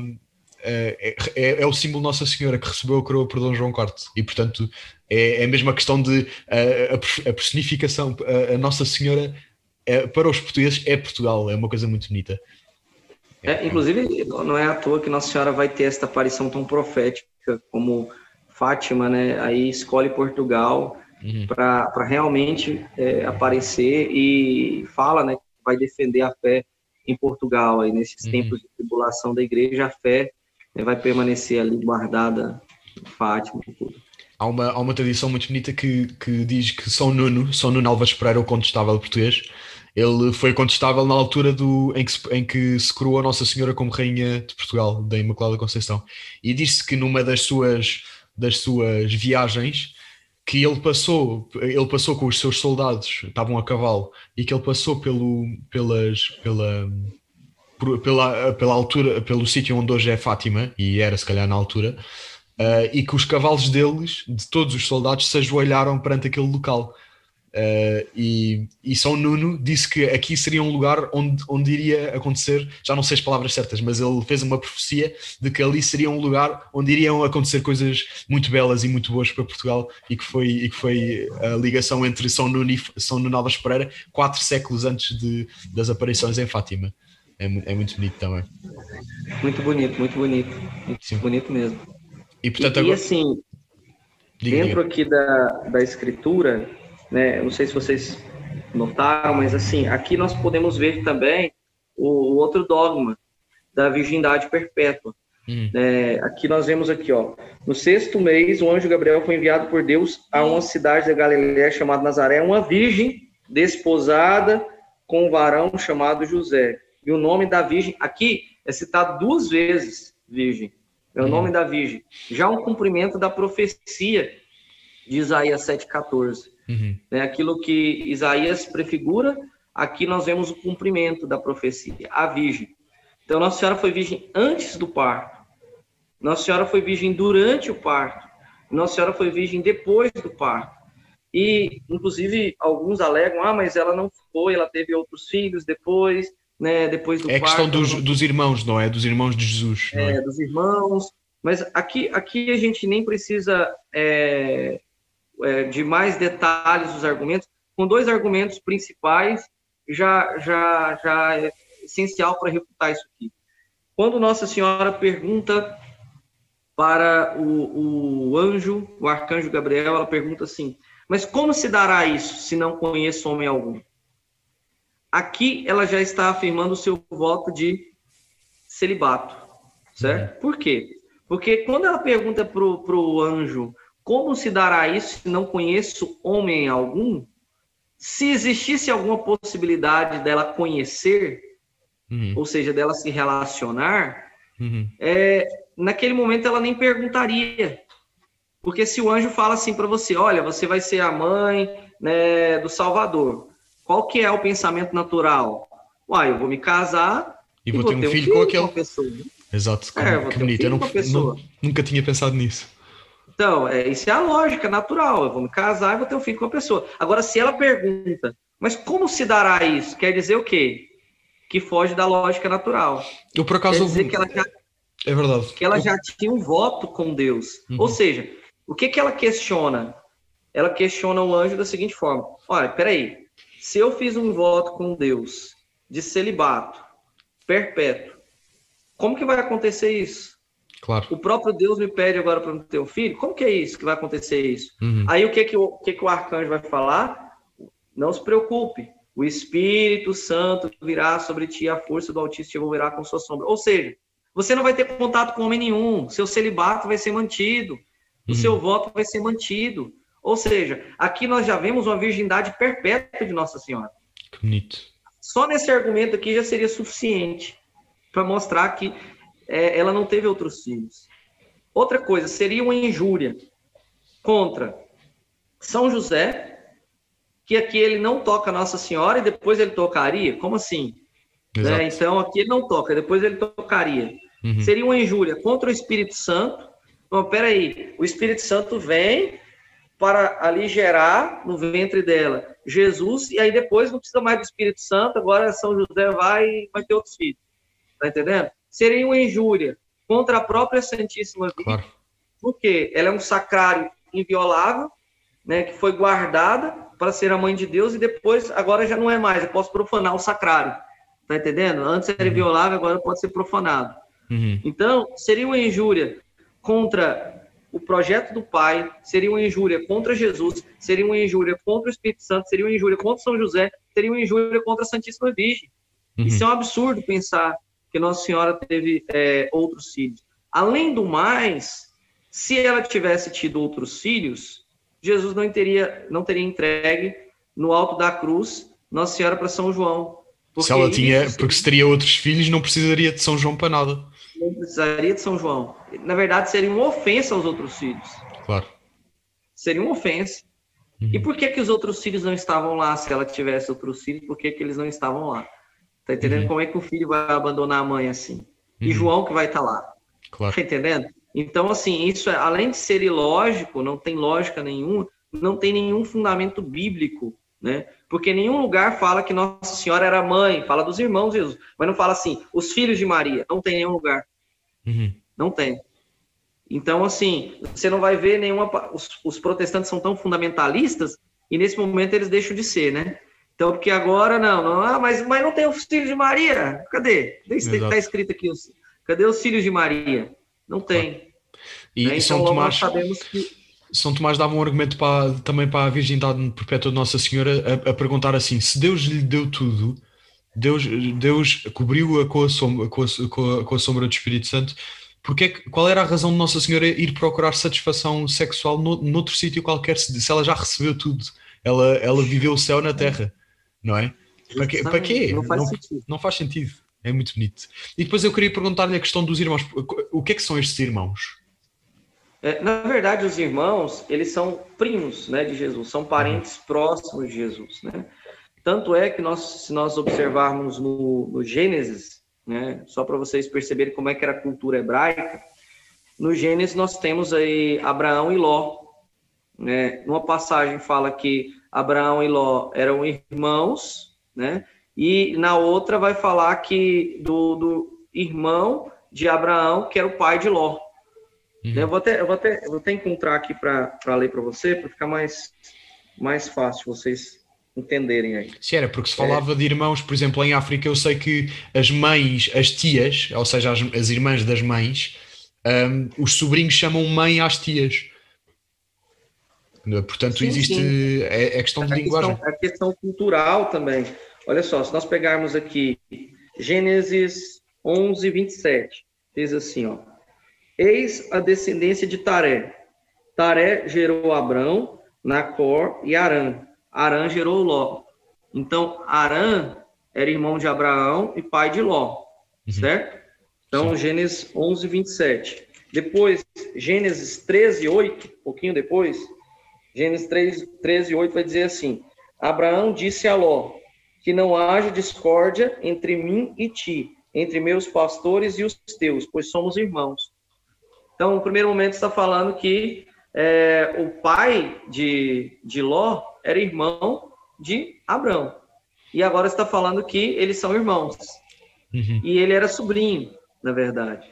um, é, é, é, o símbolo Nossa Senhora que recebeu a coroa por Dom João IV e portanto é, é a mesma questão de a, a personificação, a, Nossa Senhora para os portugueses é Portugal, é uma coisa muito bonita. É, inclusive, não é à toa que Nossa Senhora vai ter esta aparição tão profética como Fátima, né? Aí escolhe Portugal uhum. para realmente é, aparecer e fala, né? Que vai defender a fé em Portugal aí nesses uhum. tempos de tribulação da igreja, a fé né, vai permanecer ali guardada em Fátima. Tudo. Há uma, há uma tradição muito bonita que, que diz que São Nuno, São Nuno Alves Pereira, o contestável português, ele foi contestável na altura do, em, que se, em que se coroou a Nossa Senhora como Rainha de Portugal, da Imaculada Conceição. E disse que numa das suas, das suas viagens que ele passou, ele passou com os seus soldados, estavam a cavalo, e que ele passou pelo, pelas, pela, pela, pela altura, pelo sítio onde hoje é Fátima, e era se calhar na altura, uh, e que os cavalos deles, de todos os soldados, se ajoelharam perante aquele local. Uh, e, e São Nuno disse que aqui seria um lugar onde, onde iria acontecer, já não sei as palavras certas, mas ele fez uma profecia de que ali seria um lugar onde iriam acontecer coisas muito belas e muito boas para Portugal e que foi, e que foi a ligação entre São Nuno e São Nuno Alves Pereira, quatro séculos antes de, das aparições em Fátima. É, é muito bonito também. Muito bonito, muito bonito. Muito Sim. bonito mesmo. E, portanto, e, agora... e assim, diga, dentro diga. aqui da, da escritura né? Não sei se vocês notaram, mas assim, aqui nós podemos ver também o, o outro dogma da virgindade perpétua. Hum. É, aqui nós vemos aqui, ó, no sexto mês, o anjo Gabriel foi enviado por Deus a uma cidade da Galiléia chamada Nazaré, uma virgem desposada com um varão chamado José. E o nome da virgem aqui é citado duas vezes, virgem. É o hum. nome da virgem. Já um cumprimento da profecia de Isaías 7,14. Uhum. Né? Aquilo que Isaías prefigura, aqui nós vemos o cumprimento da profecia, a virgem. Então, Nossa Senhora foi virgem antes do parto. Nossa Senhora foi virgem durante o parto. Nossa Senhora foi virgem depois do parto. E, inclusive, alguns alegam, ah, mas ela não foi, ela teve outros filhos depois, né, depois do é parto. É questão dos, dos irmãos, não é? Dos irmãos de Jesus. É, é, dos irmãos. Mas aqui, aqui a gente nem precisa é, é, de mais detalhes dos argumentos, com dois argumentos principais, já, já, já é essencial para refutar isso aqui. Quando Nossa Senhora pergunta para o, o anjo, o arcanjo Gabriel, ela pergunta assim: Mas como se dará isso se não conheço homem algum? Aqui ela já está afirmando o seu voto de celibato, certo? Uhum. Por quê? Porque quando ela pergunta para o anjo como se dará isso se não conheço homem algum? Se existisse alguma possibilidade dela conhecer, uhum. ou seja, dela se relacionar, uhum. é, naquele momento ela nem perguntaria. Porque se o anjo fala assim para você, olha, você vai ser a mãe né, do Salvador, qual que é o pensamento natural? Uai, eu vou me casar e, e vou, ter um, filho, filho, com aquela pessoa. Exato, é, que bonito. Um eu não, nunca tinha pensado nisso. Então, é, isso é a lógica natural. Eu vou me casar e vou ter um filho com a pessoa. Agora, se ela pergunta, mas como se dará isso? Quer dizer o quê? Que foge da lógica natural. Eu, por acaso. Quer dizer que ela já, é verdade. Que ela já tinha um voto com Deus. Uhum. Ou seja, o que, que ela questiona? Ela questiona o anjo da seguinte forma: olha, peraí. Se eu fiz um voto com Deus de celibato perpétuo, como que vai acontecer isso? Claro. O próprio Deus me pede agora para ter um filho. Como que é isso que vai acontecer isso? Uhum. Aí o que que o, que que o arcanjo vai falar? Não se preocupe. O Espírito Santo virá sobre ti, a força do Altíssimo te envolverá com sua sombra. Ou seja, você não vai ter contato com homem nenhum. Seu celibato vai ser mantido. O uhum. seu voto vai ser mantido. Ou seja, aqui nós já vemos uma virgindade perpétua de Nossa Senhora. Que bonito. Só nesse argumento aqui já seria suficiente para mostrar que é, ela não teve outros filhos. Outra coisa, seria uma injúria contra São José, que aqui ele não toca Nossa Senhora e depois ele tocaria? Como assim? Né? Então aqui ele não toca, depois ele tocaria. Uhum. Seria uma injúria contra o Espírito Santo. Bom, peraí, o Espírito Santo vem para ali gerar no ventre dela Jesus, e aí depois não precisa mais do Espírito Santo, agora São José vai e vai ter outros filhos. Tá entendendo? Seria uma injúria contra a própria Santíssima Virgem, claro. porque ela é um sacrário inviolável, né, que foi guardada para ser a mãe de Deus e depois, agora já não é mais, eu posso profanar o sacrário. Tá entendendo? Antes era inviolável, agora pode ser profanado. Uhum. Então, seria uma injúria contra o projeto do Pai, seria uma injúria contra Jesus, seria uma injúria contra o Espírito Santo, seria uma injúria contra São José, seria uma injúria contra a Santíssima Virgem. Uhum. Isso é um absurdo pensar que Nossa Senhora teve é, outros filhos. Além do mais, se ela tivesse tido outros filhos, Jesus não teria, não teria entregue no alto da cruz Nossa Senhora para São João. Se ela tinha, isso, porque se teria outros filhos, não precisaria de São João para nada. Não precisaria de São João. Na verdade, seria uma ofensa aos outros filhos. Claro. seria uma ofensa. Uhum. E por que, que os outros filhos não estavam lá? Se ela tivesse outros filhos, por que, que eles não estavam lá? Tá entendendo uhum. como é que o filho vai abandonar a mãe assim? E uhum. João que vai estar tá lá. Claro. Tá entendendo? Então, assim, isso, é, além de ser ilógico, não tem lógica nenhuma, não tem nenhum fundamento bíblico, né? Porque nenhum lugar fala que Nossa Senhora era mãe, fala dos irmãos de Jesus, mas não fala assim, os filhos de Maria, não tem nenhum lugar. Uhum. Não tem. Então, assim, você não vai ver nenhuma. Os, os, protestantes são tão fundamentalistas e nesse momento eles deixam de ser, né? Então, porque agora não, não ah, mas, mas não tem os filhos de Maria? Cadê? Está escrito aqui, cadê os filhos de Maria? Não tem. E né? São então, Tomás, sabemos que. São Tomás dava um argumento para, também para a virgindade perpétua de Nossa Senhora a, a, perguntar assim: se Deus lhe deu tudo, Deus, Deus cobriu-a com, com, com, com a sombra do Espírito Santo, porque qual era a razão de Nossa Senhora ir procurar satisfação sexual no, noutro sítio qualquer, se, se ela já recebeu tudo? Ela, ela viveu o céu na terra, não é? Para quê? Para quê? Não, faz não, não, faz sentido. É muito bonito. E depois eu queria perguntar-lhe a questão dos irmãos. O que é que são estes irmãos? É, na verdade, os irmãos, eles são primos né, de Jesus, são parentes uhum. próximos de Jesus. Né? Tanto é que nós, se nós observarmos no, no Gênesis, né? Só para vocês perceberem como é que era a cultura hebraica. No Gênesis nós temos aí Abraão e Ló, né? Numa passagem fala que Abraão e Ló eram irmãos, né? E na outra vai falar que do, do irmão de Abraão, que era o pai de Ló. Uhum. Eu, vou até, eu, vou até, eu vou até encontrar aqui para ler para você, para ficar mais, mais fácil vocês entenderem aí. Sim, era porque se falava é. de irmãos, por exemplo, em África, eu sei que as mães, as tias, ou seja, as, as irmãs das mães, um, os sobrinhos chamam mãe às tias. Portanto, sim, existe sim. É, é, questão de a linguagem. Questão, a questão cultural também. Olha só, se nós pegarmos aqui Gênesis 11, 27, diz assim, ó. Eis a descendência de Taré. Taré gerou Abrão, Nacor e Arã. Arã gerou Ló. Então, Arã era irmão de Abraão e pai de Ló, uhum. certo? Então, Sim. Gênesis 11, 27. Depois, Gênesis 13, 8, um pouquinho depois, Gênesis 3, 13, 8 vai dizer assim: Abraão disse a Ló: Que não haja discórdia entre mim e ti, entre meus pastores e os teus, pois somos irmãos. Então, no primeiro momento, está falando que é, o pai de, de Ló era irmão de Abraão. E agora está falando que eles são irmãos. Uhum. E ele era sobrinho, na verdade.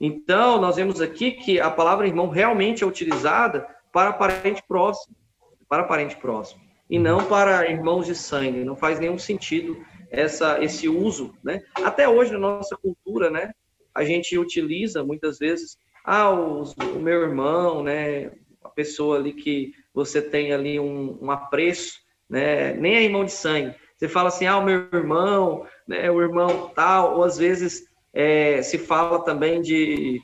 Então, nós vemos aqui que a palavra irmão realmente é utilizada para parente próximo, para parente próximo, e não para irmãos de sangue. Não faz nenhum sentido essa esse uso, né? Até hoje na nossa cultura, né, a gente utiliza muitas vezes ah, os, o meu irmão, né, a pessoa ali que você tem ali um, um apreço, né? Nem é irmão de sangue. Você fala assim, ah, o meu irmão, né? O irmão tal, ou às vezes é, se fala também de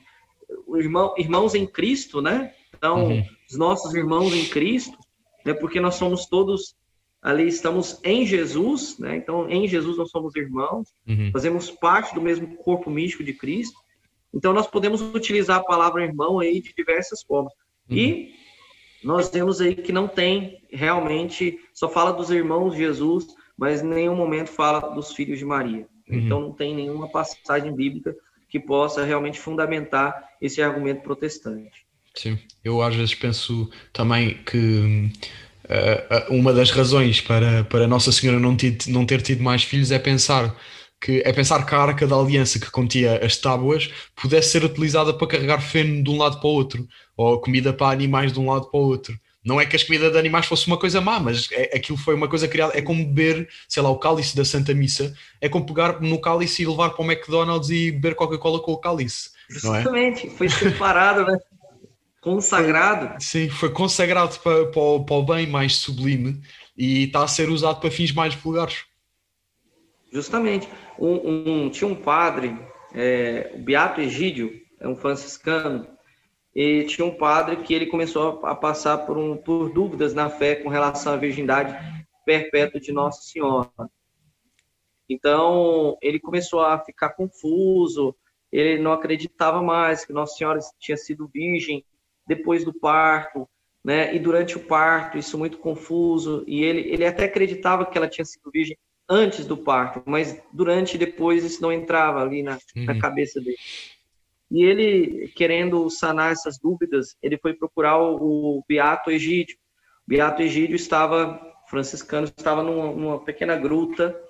irmão, irmãos em Cristo, né? Então, uhum. Os nossos irmãos em Cristo, né? Porque nós somos todos ali, estamos em Jesus, né? Então, em Jesus nós somos irmãos, uhum. fazemos parte do mesmo corpo místico de Cristo. Então, nós podemos utilizar a palavra irmão aí de diversas formas. Uhum. E nós temos aí que não tem realmente, só fala dos irmãos de Jesus, mas em nenhum momento fala dos filhos de Maria. Uhum. Então não tem nenhuma passagem bíblica que possa realmente fundamentar esse argumento protestante. Sim, eu às vezes penso também que uh, uma das razões para, para Nossa Senhora não, ter, não ter tido mais filhos é pensar que é pensar que a arca da aliança que continha as tábuas pudesse ser utilizada para carregar feno de um lado para o outro, ou comida para animais de um lado para o outro. Não é que as comidas de animais fosse uma coisa má, mas é, aquilo foi uma coisa criada. É como beber, sei lá, o cálice da Santa Missa. É como pegar no cálice e levar para o McDonald's e beber Coca-Cola com o cálice. Exatamente, é? foi separado, né? Consagrado. Sim, foi consagrado para, para, o, para o bem mais sublime e está a ser usado para fins mais vulgares. Justamente. Um, um, tinha um padre, é, o Beato Egídio, é um franciscano, e tinha um padre que ele começou a, a passar por, um, por dúvidas na fé com relação à virgindade perpétua de Nossa Senhora. Então, ele começou a ficar confuso, ele não acreditava mais que Nossa Senhora tinha sido virgem depois do parto, né? E durante o parto, isso muito confuso, e ele, ele até acreditava que ela tinha sido virgem antes do parto, mas durante e depois isso não entrava ali na, uhum. na cabeça dele. E ele, querendo sanar essas dúvidas, ele foi procurar o, o Beato Egídio. Beato Egídio estava, franciscano, estava numa, numa pequena gruta,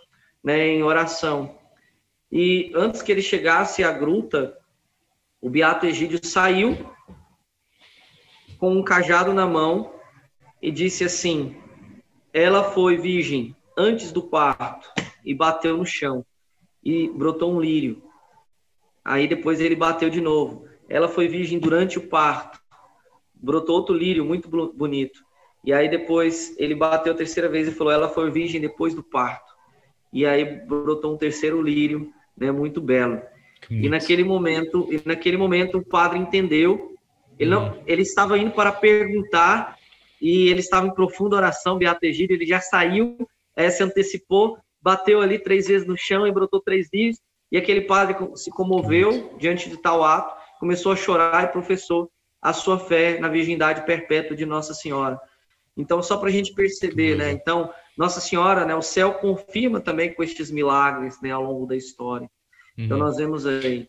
né, em oração. E antes que ele chegasse à gruta, o Beato Egídio saiu com um cajado na mão e disse assim: Ela foi virgem antes do parto e bateu no chão e brotou um lírio. Aí depois ele bateu de novo. Ela foi virgem durante o parto, brotou outro lírio muito bonito. E aí depois ele bateu a terceira vez e falou: Ela foi virgem depois do parto. E aí brotou um terceiro lírio, né, muito belo. E naquele momento, e naquele momento o padre entendeu ele, não, uhum. ele estava indo para perguntar e ele estava em profunda oração, Beato Egídio, ele já saiu, é, se antecipou, bateu ali três vezes no chão e brotou três dias, e aquele padre se comoveu diante de tal ato, começou a chorar e professou a sua fé na virgindade perpétua de Nossa Senhora. Então, só para a gente perceber, né? Então, Nossa Senhora, né? O céu confirma também com estes milagres, né? Ao longo da história. Então, uhum. nós vemos aí.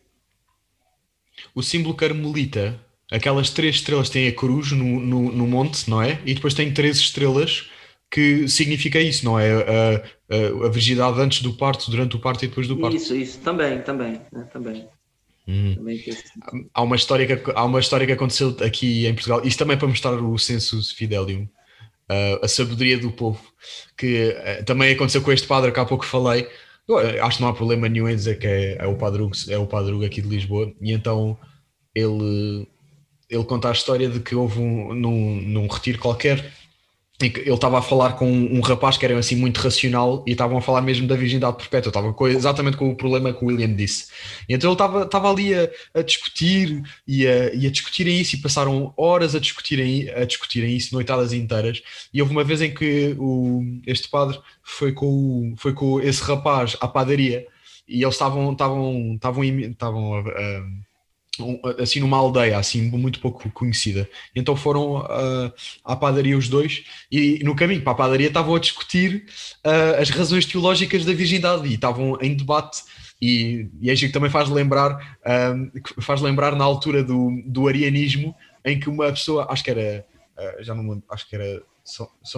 O símbolo carmelita aquelas três estrelas têm a cruz no, no, no, monte, não é? E depois tem três estrelas que significa isso, não é? A, a, a virgindade antes do parto, durante o parto e depois do parto. Isso, isso, também, também, né? também. Hum. também há, uma história que, há uma história que aconteceu aqui em Portugal, isto também para mostrar o sensus fidelium, uh, a sabedoria do povo, que uh, também aconteceu com este padre que há pouco falei. Eu acho que não há problema nenhum em dizer que é, é o padre Hugo, é o padre Hugo aqui de Lisboa, e então ele ele conta a história de que houve um, num, num retiro qualquer em que ele estava a falar com um, rapaz que era assim muito racional e estavam a falar mesmo da virgindade perpétua, estava com, exatamente com o problema que o William disse. E então ele estava, ali a, a discutir e a, e a, discutirem isso e passaram horas a discutirem, a discutirem isso, noitadas inteiras. E houve uma vez em que o, este padre foi com, foi com esse rapaz à padaria e eles estavam, estavam, estavam, estavam assim numa aldeia assim muito pouco conhecida. Então foram uh, à padaria os dois e no caminho para a padaria estavam a discutir uh, as razões teológicas da virgindade e estavam em debate e, e é que também faz lembrar uh, faz lembrar na altura do, do arianismo em que uma pessoa acho que era já não lembro, acho que era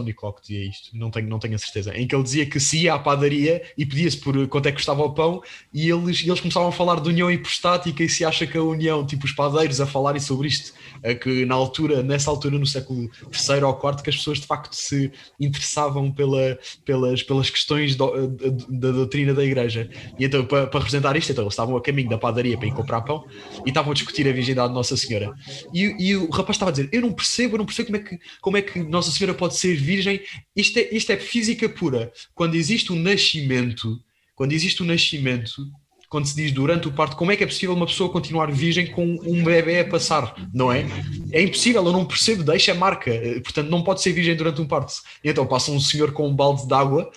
Nicolau que dizia isto, não tenho, não tenho a certeza, em que ele dizia que se ia à padaria e pedia-se por quanto é que custava o pão e eles, eles começavam a falar de união hipostática e se acha que a união, tipo os padeiros a falarem sobre isto, é que na altura, nessa altura, no século III ou IV, que as pessoas de facto se interessavam pela, pelas, pelas questões do, da, da, doutrina da igreja. E então, para, para representar isto, então, eles estavam a caminho da padaria para ir comprar pão e estavam a discutir a virgindade de Nossa Senhora. E, e o rapaz estava a dizer, eu não percebo, eu não percebo como é que, como é que Nossa Senhora pode ser virgem. Isto é, isto é física pura. Quando existe um nascimento, quando existe um nascimento, quando se diz durante o parto, como é que é possível uma pessoa continuar virgem com um bebê a passar, não é? É impossível, eu não percebo, deixa marca, portanto não pode ser virgem durante um parto. E então passa um senhor com um balde de água,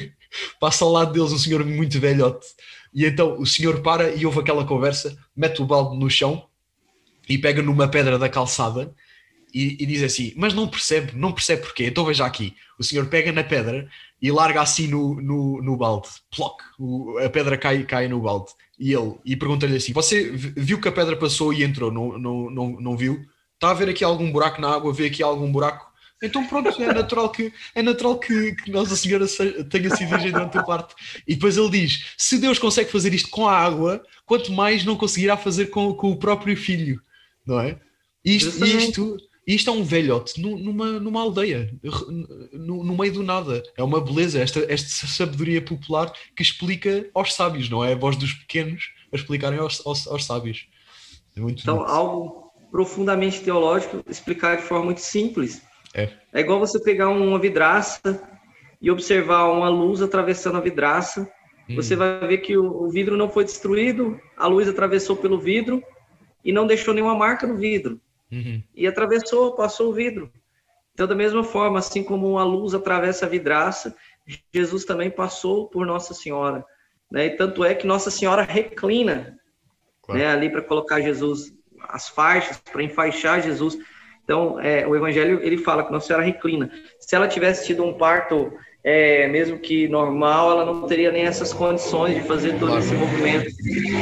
passa ao lado deles um senhor muito velhote, e então o senhor para e ouve aquela conversa, mete o balde no chão e pega numa pedra da calçada e, e, diz assim, mas não percebe, não percebe porquê. Então veja aqui, o senhor pega na pedra e larga assim no, no, no balde, ploc, o, a pedra cai, cai no balde. E ele e pergunta-lhe assim: Você viu que a pedra passou e entrou? Não, não, não, não viu? Está a ver aqui algum buraco na água? Vê aqui algum buraco? Então pronto, é natural que, é natural que, que Nossa Senhora tenha sido virgem durante o parto. E depois ele diz: se Deus consegue fazer isto com a água, quanto mais não conseguirá fazer com, com o próprio filho, não é? Isto, isto, e isto é um velhote numa, numa aldeia, no, no, meio do nada. É uma beleza, esta, esta sabedoria popular que explica aos sábios, não é a voz dos pequenos a explicarem aos, aos, aos sábios. É então, bonito. algo profundamente teológico, explicar de forma muito simples. É. é igual você pegar uma vidraça e observar uma luz atravessando a vidraça. Hum. Você vai ver que o, o vidro não foi destruído, a luz atravessou pelo vidro e não deixou nenhuma marca no vidro. Uhum. E atravessou, passou o vidro. Então, da mesma forma, assim como a luz atravessa a vidraça, Jesus também passou por Nossa Senhora. Né? E tanto é que Nossa Senhora reclina claro. né, ali para colocar Jesus, as faixas, para enfaixar Jesus. Então, é, o Evangelho ele fala que Nossa Senhora reclina. Se ela tivesse tido um parto, é, mesmo que normal, ela não teria nem essas condições de fazer todo esse movimento.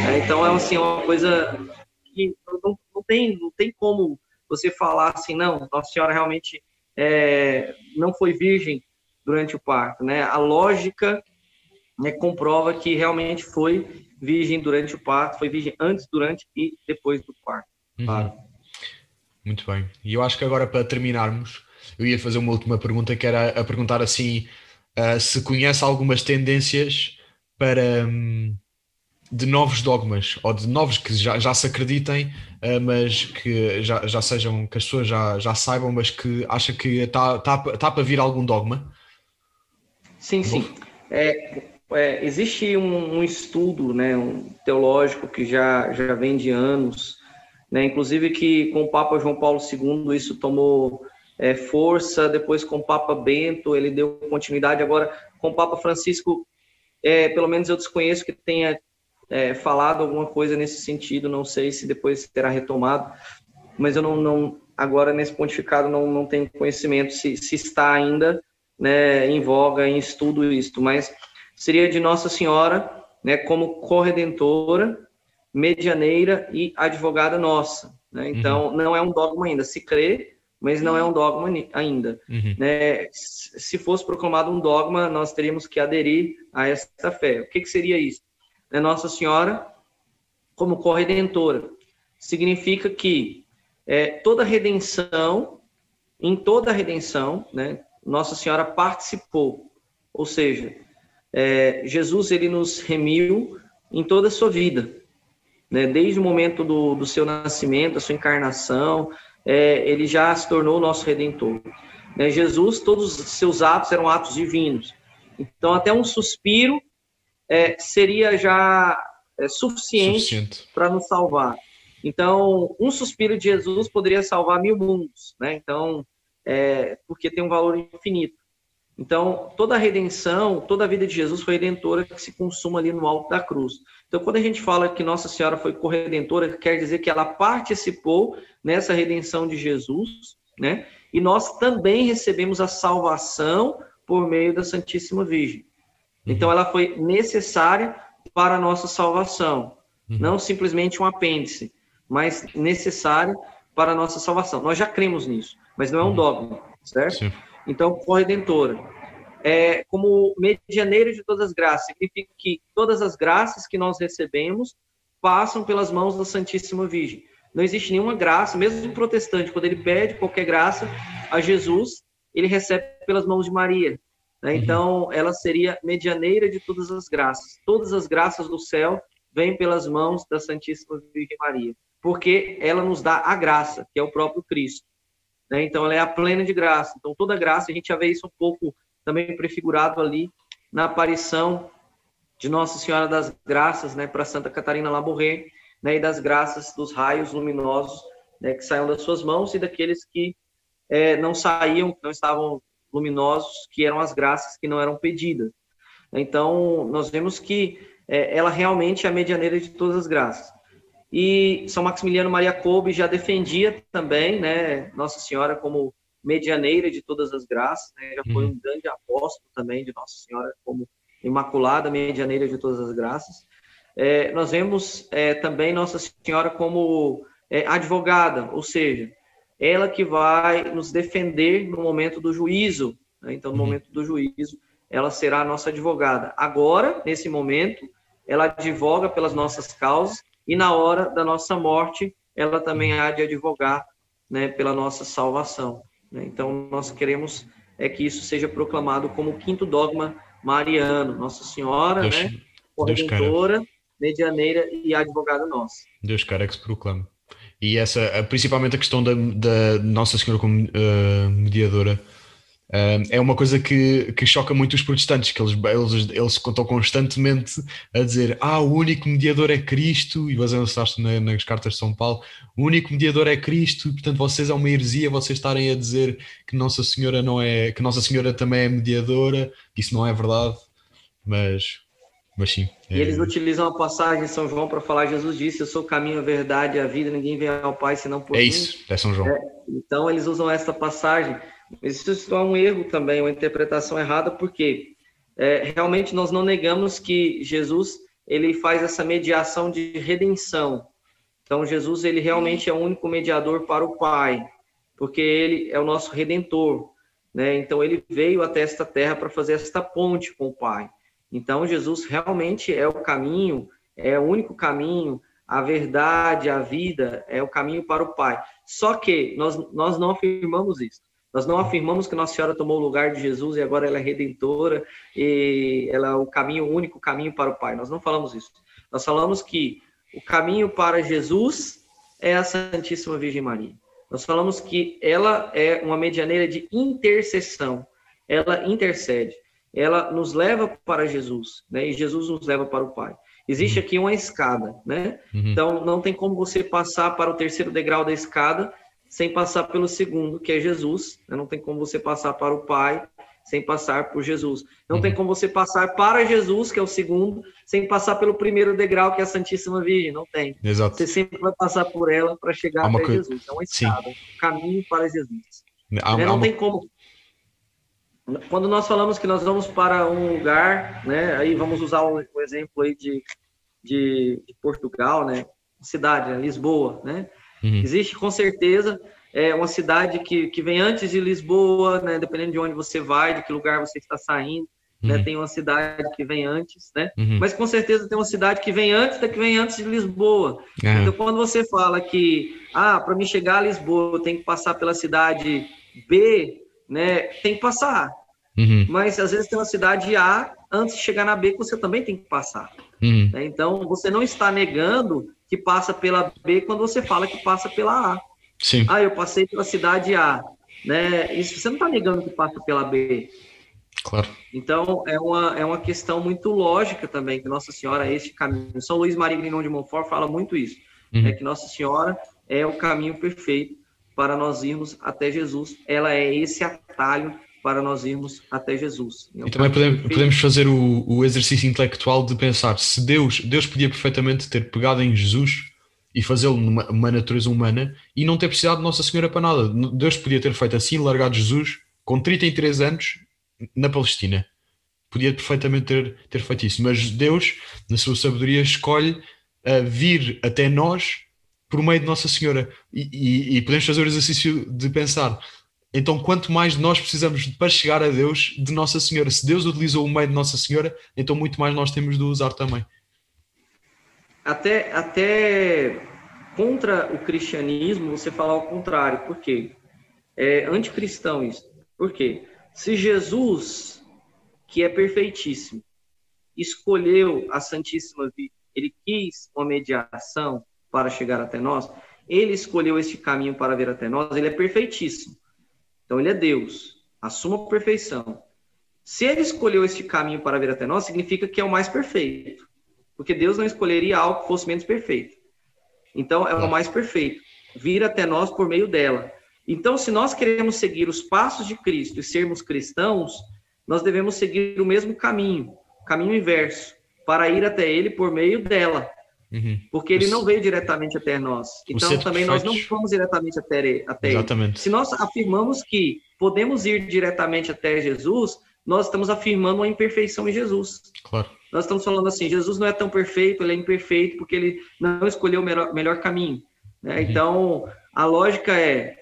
É, então, é assim, uma coisa que não, não, tem, não tem como você falar assim, não, Nossa Senhora realmente é, não foi virgem durante o parto, né? A lógica né, comprova que realmente foi virgem durante o parto, foi virgem antes, durante e depois do parto. Uhum. Muito bem. E eu acho que agora para terminarmos, eu ia fazer uma última pergunta que era a perguntar assim uh, se conhece algumas tendências para um, de novos dogmas ou de novos que já, já se acreditem, uh, mas que já, já sejam, que as pessoas já, já saibam, mas que acha que está tá, tá para vir algum dogma? Sim, sim. É, é, existe um, um, estudo né, um teológico que já, já vem de anos, né, inclusive que com o Papa João Paulo II isso tomou é, força, depois com o Papa Bento ele deu continuidade, agora com o Papa Francisco, é, pelo menos eu desconheço que tenha é, falado alguma coisa nesse sentido, não sei se depois terá retomado, mas eu não, não agora nesse pontificado não, não tenho conhecimento se, se está ainda né, em voga, em estudo isto, mas seria de Nossa Senhora, né, como corredentora, medianeira e advogada nossa. Né? Então, uhum. não é um dogma ainda. Se crê, mas não é um dogma ainda. Uhum. Né? Se fosse proclamado um dogma, nós teríamos que aderir a esta fé. O que, que seria isso? Né, Nossa Senhora, como corredentora, significa que é, toda redenção, em toda redenção, né, Nossa Senhora participou. Ou seja, é, Jesus ele nos remiu em toda a sua vida, né? desde o momento do, do seu nascimento, a sua encarnação, é, ele já se tornou nosso Redentor. Né? Jesus, todos os seus atos eram atos divinos. Então, até um suspiro é, seria já é, suficiente para nos salvar. Então, um suspiro de Jesus poderia salvar mil mundos, né? Então, é, porque tem um valor infinito. Então, toda a redenção, toda a vida de Jesus foi redentora que se consuma ali no alto da cruz. Então, quando a gente fala que Nossa Senhora foi corredentora, quer dizer que ela participou nessa redenção de Jesus, né? E nós também recebemos a salvação por meio da Santíssima Virgem. Então, uhum. ela foi necessária para a nossa salvação, uhum. não simplesmente um apêndice, mas necessária para a nossa salvação. Nós já cremos nisso, mas não é um uhum. dogma, certo? Sim. Então, corredentora. É, como medianeira de todas as graças, significa que todas as graças que nós recebemos passam pelas mãos da Santíssima Virgem. Não existe nenhuma graça, mesmo o protestante, quando ele pede qualquer graça a Jesus, ele recebe pelas mãos de Maria. Né? Uhum. Então, ela seria medianeira de todas as graças. Todas as graças do céu vêm pelas mãos da Santíssima Virgem Maria, porque ela nos dá a graça, que é o próprio Cristo. Né? Então, ela é a plena de graça. Então, toda graça, a gente já vê isso um pouco também prefigurado ali na aparição de Nossa Senhora das Graças, né, para Santa Catarina Labouré, né, e das graças dos raios luminosos né, que saíam das suas mãos e daqueles que é, não saíam, não estavam luminosos, que eram as graças que não eram pedidas. Então, nós vemos que é, ela realmente é a medianeira de todas as graças. E São Maximiliano Maria Kolbe já defendia também, né, Nossa Senhora como medianeira de todas as graças, né, já foi uhum. um grande apóstolo também de Nossa Senhora como imaculada medianeira de todas as graças. É, nós vemos é, também Nossa Senhora como é, advogada, ou seja, ela que vai nos defender no momento do juízo. Né? Então, no uhum. momento do juízo, ela será a nossa advogada. Agora, nesse momento, ela advoga pelas nossas causas e na hora da nossa morte, ela também há de advogar né, pela nossa salvação. Né? Então, nós queremos é que isso seja proclamado como o quinto dogma mariano, Nossa Senhora, Deus, né, corredentora, medianeira e advogada nossa. Deus quer que se proclame. E essa, principalmente a questão da, da Nossa Senhora como uh, mediadora, Uh, é uma coisa que, que choca muito os protestantes, que eles, eles, eles estão constantemente a dizer ah, o único mediador é Cristo, e baseando-se na, nas cartas de São Paulo, o único mediador é Cristo, e portanto vocês é uma heresia vocês estarem a dizer que Nossa Senhora não é, que Nossa Senhora também é mediadora, isso não é verdade, mas, Mas sim. É... E eles utilizam a passagem de São João para falar: Jesus disse, Eu sou o caminho, a verdade e a vida, ninguém vem ao Pai senão por é mim. É isso, é São João. É, então eles usam esta passagem. Isso é um erro também, uma interpretação errada, porque é, realmente nós não negamos que Jesus ele faz essa mediação de redenção. Então Jesus ele realmente é o único mediador para o Pai, porque ele é o nosso redentor, né? Então ele veio até esta terra para fazer esta ponte com o Pai. Então Jesus realmente é o caminho, é o único caminho, a verdade, a vida, é o caminho para o Pai. Só que nós, nós não afirmamos isso. Nós não afirmamos que Nossa Senhora tomou o lugar de Jesus e agora ela é redentora e ela é o caminho, o único caminho para o Pai. Nós não falamos isso. Nós falamos que o caminho para Jesus é a Santíssima Virgem Maria. Nós falamos que ela é uma medianeira de intercessão. Ela intercede. Ela nos leva para Jesus, né? E Jesus nos leva para o Pai. Existe uhum. aqui uma escada, né? Uhum. Então não tem como você passar para o terceiro degrau da escada sem passar pelo segundo, que é Jesus. Né? Não tem como você passar para o Pai sem passar por Jesus. Não uhum. tem como você passar para Jesus, que é o segundo, sem passar pelo primeiro degrau, que é a Santíssima Virgem. Não tem. Exato. Você sempre vai passar por ela para chegar até coisa... Jesus. É uma escada, um caminho para Jesus. Há, né? Não tem como. Quando nós falamos que nós vamos para um lugar, né? Aí vamos usar o, o exemplo aí de, de, de Portugal, né? Cidade, né? Lisboa, né? Uhum. Existe com certeza é uma cidade que, que vem antes de Lisboa, né? Dependendo de onde você vai, de que lugar você está saindo, né? uhum. né? Tem uma cidade que vem antes, né? Uhum. Mas com certeza tem uma cidade que vem antes da que vem antes de Lisboa. Uhum. Então, quando você fala que, ah, para me chegar a Lisboa, eu tenho que passar pela cidade B, né? Tem que passar. Uhum. Mas às vezes tem uma cidade A antes de chegar na B que você também tem que passar. Uhum. Né? Então, você não está negando que passa pela B quando você fala que passa pela A. Sim. Ah, eu passei pela cidade A. Né? Isso você não está negando que passa pela B. Claro. Então, é uma, é uma questão muito lógica também, que Nossa Senhora é este caminho. São Luís Maria Grignon de Montfort fala muito isso, uhum. é que Nossa Senhora é o caminho perfeito para nós irmos até Jesus. Ela é esse atalho para nós irmos até Jesus. E também podemos, podemos fazer o, o, exercício intelectual de pensar se Deus, Deus podia perfeitamente ter pegado em Jesus e fazê-lo numa uma natureza humana e não ter precisado de Nossa Senhora para nada. Deus podia ter feito assim, largado Jesus com 33 anos na Palestina. Podia perfeitamente ter, ter feito isso, mas Deus, na sua sabedoria, escolhe uh, vir até nós por meio de Nossa Senhora. E, e, e podemos fazer o exercício de pensar então, quanto mais nós precisamos para chegar a Deus de Nossa Senhora, se Deus utilizou o meio de Nossa Senhora, então muito mais nós temos de usar também. Até, até contra o cristianismo, você falar o contrário. Por quê? É anticristão isso. Por quê? Se Jesus, que é perfeitíssimo, escolheu a Santíssima Virgem, ele quis uma mediação para chegar até nós, ele escolheu esse caminho para vir até nós, ele é perfeitíssimo. Então ele é Deus, a perfeição. Se ele escolheu este caminho para vir até nós, significa que é o mais perfeito. Porque Deus não escolheria algo que fosse menos perfeito. Então é o mais perfeito, vir até nós por meio dela. Então, se nós queremos seguir os passos de Cristo e sermos cristãos, nós devemos seguir o mesmo caminho, caminho inverso, para ir até Ele por meio dela. Uhum. Porque ele não veio diretamente até nós. Então, também nós não vamos diretamente até, até Exatamente. ele. Se nós afirmamos que podemos ir diretamente até Jesus, nós estamos afirmando uma imperfeição em Jesus. Claro. Nós estamos falando assim, Jesus não é tão perfeito, ele é imperfeito porque ele não escolheu o melhor, melhor caminho. Né? Uhum. Então, a lógica é,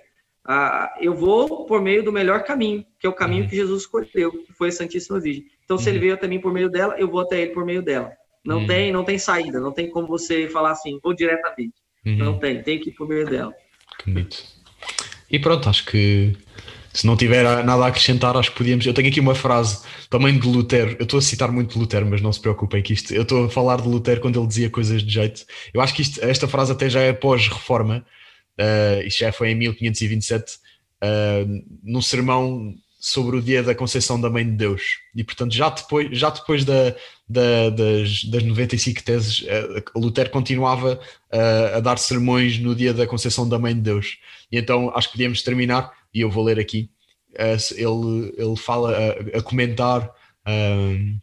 eu vou por meio do melhor caminho, que é o caminho uhum. que Jesus escolheu, que foi a Santíssima Virgem. Então, se ele uhum. veio até mim por meio dela, eu vou até ele por meio dela. Não uhum. tem, não tem saída, não tem como você falar assim, ou diretamente. Uhum. Não tem, tem que ir por meio dela. Que bonito. E pronto, acho que se não tiver nada a acrescentar, acho que podíamos. Eu tenho aqui uma frase também de Lutero. Eu estou a citar muito Lutero, mas não se preocupem que isto. Eu estou a falar de Lutero quando ele dizia coisas de jeito. Eu acho que isto, esta frase até já é pós-reforma. Uh, isto já foi em 1527, uh, eh, num sermão sobre o dia da Conceição da Mãe de Deus. E portanto, já depois, já depois da, da, das, das 95 teses, eh, Lutero continuava uh, a dar sermões no dia da Conceição da Mãe de Deus. E então acho que podíamos terminar, e eu vou ler aqui. Uh, ele, ele fala a, a comentar. Uh,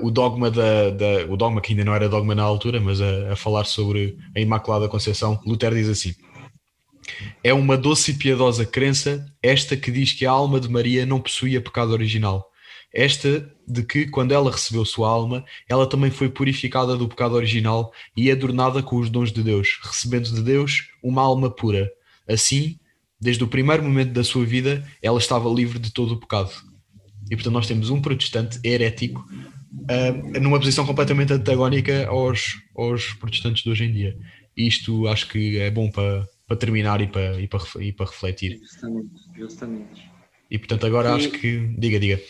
o dogma da, da, o dogma que ainda não era dogma na altura, mas a, a falar sobre a Imaculada Conceição, Lutero diz assim: é uma doce e piedosa crença esta que diz que a alma de Maria não possuía pecado original. Esta de que, quando ela recebeu sua alma, ela também foi purificada do pecado original e adornada com os dons de Deus, recebendo de Deus uma alma pura. Assim, desde o primeiro momento da sua vida, ela estava livre de todo o pecado. E portanto, nós temos um protestante herético uh, numa posição completamente antagónica aos, aos protestantes de hoje em dia. Isto acho que é bom para, para terminar e para, e para, e para refletir. Justamente, justamente. E portanto, agora e, acho que. Diga, diga.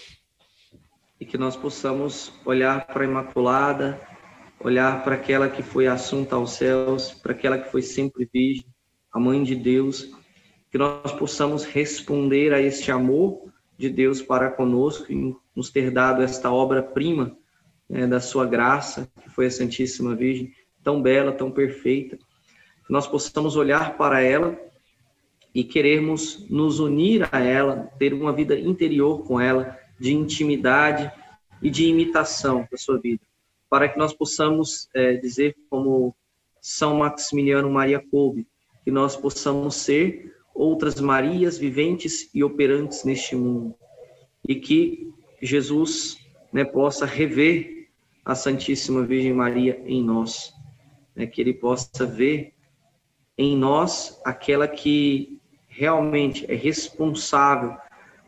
E que nós possamos olhar para a Imaculada, olhar para aquela que foi assunta aos céus, para aquela que foi sempre virgem, a Mãe de Deus, que nós possamos responder a este amor de Deus para conosco e nos ter dado esta obra-prima né, da sua graça, que foi a Santíssima Virgem, tão bela, tão perfeita, que nós possamos olhar para ela e querermos nos unir a ela, ter uma vida interior com ela, de intimidade e de imitação da sua vida, para que nós possamos é, dizer, como São Maximiliano Maria Kolbe, que nós possamos ser outras Marias viventes e operantes neste mundo. E que Jesus né, possa rever a Santíssima Virgem Maria em nós. Né, que Ele possa ver em nós aquela que realmente é responsável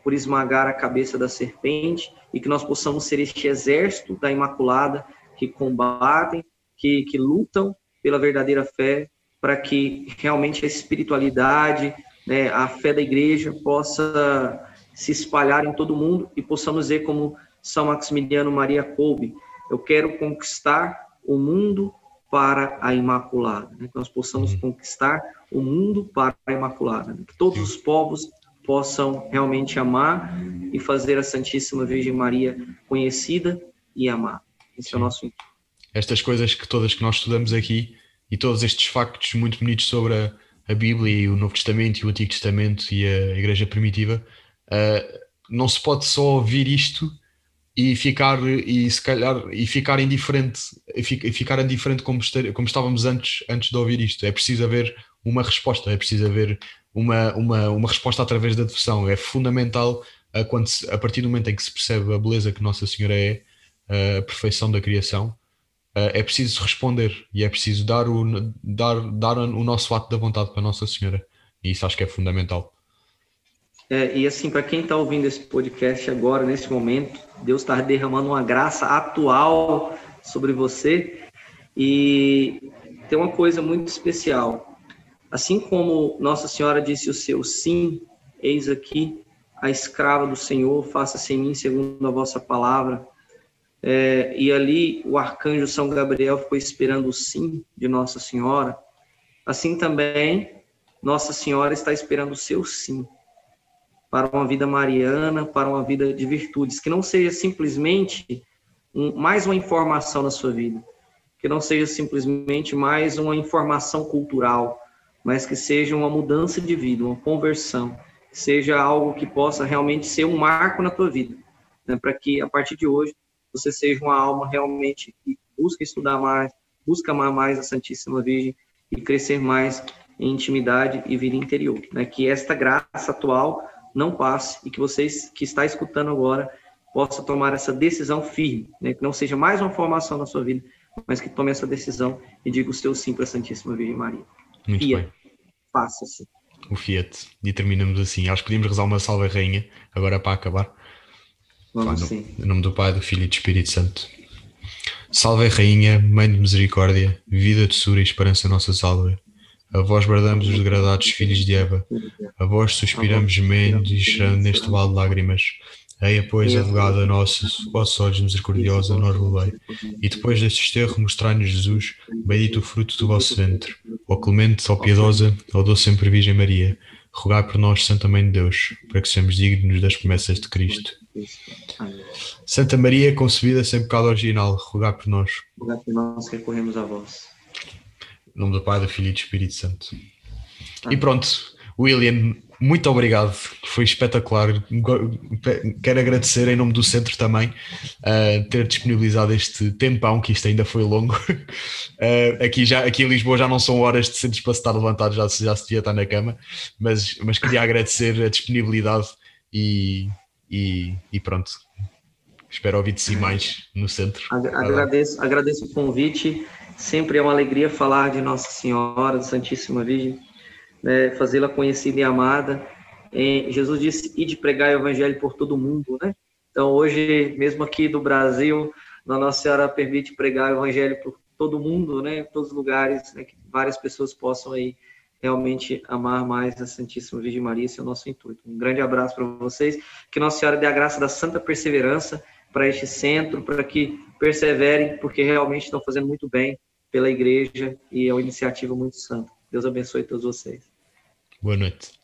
por esmagar a cabeça da serpente e que nós possamos ser este exército da Imaculada que combatem, que, que lutam pela verdadeira fé, para que realmente a espiritualidade, né, a fé da igreja possa se espalhar em todo mundo e possamos dizer como São Maximiliano Maria Kolbe, eu quero conquistar o mundo para a Imaculada, né? que nós possamos conquistar o mundo para a Imaculada, né? que todos os povos possam realmente amar e fazer a Santíssima Virgem Maria conhecida e amada. Esse Sim. é o nosso intuito. Estas coisas que todas que nós estudamos aqui e todos estes factos muito bonitos sobre a a Bíblia e o Novo Testamento e o Antigo Testamento e a Igreja Primitiva, uh, não se pode só ouvir isto e ficar e se calhar e ficar indiferente e ficar indiferente como, como estávamos antes antes de ouvir isto é preciso haver uma resposta é preciso haver uma uma, uma resposta através da devoção é fundamental a, quando se, a partir do momento em que se percebe a beleza que Nossa Senhora é a perfeição da criação uh, é preciso responder e é preciso dar o, dar, dar o nosso ato da vontade para Nossa Senhora. E isso acho que é fundamental. É, e assim, para quem está ouvindo esse podcast agora, nesse momento, Deus está derramando uma graça atual sobre você. E tem uma coisa muito especial. Assim como Nossa Senhora disse o seu sim, eis aqui a escrava do Senhor, faça-se em mim segundo a vossa palavra. É, e ali o arcanjo São Gabriel ficou esperando o sim de Nossa Senhora. Assim também, Nossa Senhora está esperando o seu sim para uma vida mariana, para uma vida de virtudes, que não seja simplesmente um, mais uma informação na sua vida, que não seja simplesmente mais uma informação cultural, mas que seja uma mudança de vida, uma conversão, que seja algo que possa realmente ser um marco na tua vida, né, para que a partir de hoje você seja uma alma realmente que busca estudar mais, busca amar mais a Santíssima Virgem e crescer mais em intimidade e vida interior. Né? Que esta graça atual não passe e que vocês que está escutando agora possa tomar essa decisão firme, né? que não seja mais uma formação na sua vida, mas que tome essa decisão e diga o seu sim para a Santíssima Virgem Maria. Muito Fiat, bem. Faça-se. O Fiat. E terminamos assim. Acho que podíamos rezar uma salva rainha, agora para acabar. Vamos sim. Em nome do Pai, do Filho e do Espírito Santo. Salve Rainha, Mãe de Misericórdia, vida, tesoura e esperança nossa salve. A vós bradamos os degradados filhos de Eva, a vós suspiramos gemendo e chorando neste vale de lágrimas. Eia, pois, advogada nossa, vossos olhos misericordiosa, nós roubei. E depois deste esterro, mostrai-nos Jesus, bendito o fruto do vosso ventre. Ó clemente, ó piedosa, ó doce sempre Virgem Maria, rogai por nós, Santa Mãe de Deus, para que sejamos dignos das promessas de Cristo. Santa Maria, concebida sem pecado original, rogai por nós. Rogai por nós, recorremos a vós. Em nome do Pai, do Filho e do Espírito Santo. Amém. E pronto, William, muito obrigado, foi espetacular. Quero agradecer em nome do centro também uh, ter disponibilizado este tempão, que isto ainda foi longo. Uh, aqui, já, aqui em Lisboa já não são horas de centros para se estar levantado, já, já se devia estar na cama, mas, mas queria agradecer a disponibilidade e, e, e pronto. Espero ouvir de si mais no centro. Agradeço, agradeço o convite. Sempre é uma alegria falar de Nossa Senhora, de Santíssima Virgem né, fazê-la conhecida e amada. E Jesus disse, e de pregar o evangelho por todo mundo, né? Então, hoje, mesmo aqui do Brasil, Nossa Senhora permite pregar o evangelho por todo mundo, né? Em todos os lugares, né? que várias pessoas possam aí realmente amar mais a Santíssima Virgem Maria, esse é o nosso intuito. Um grande abraço para vocês, que Nossa Senhora dê a graça da santa perseverança para este centro, para que perseverem, porque realmente estão fazendo muito bem pela igreja e é uma iniciativa muito santa. Deus abençoe todos vocês. Boa noite.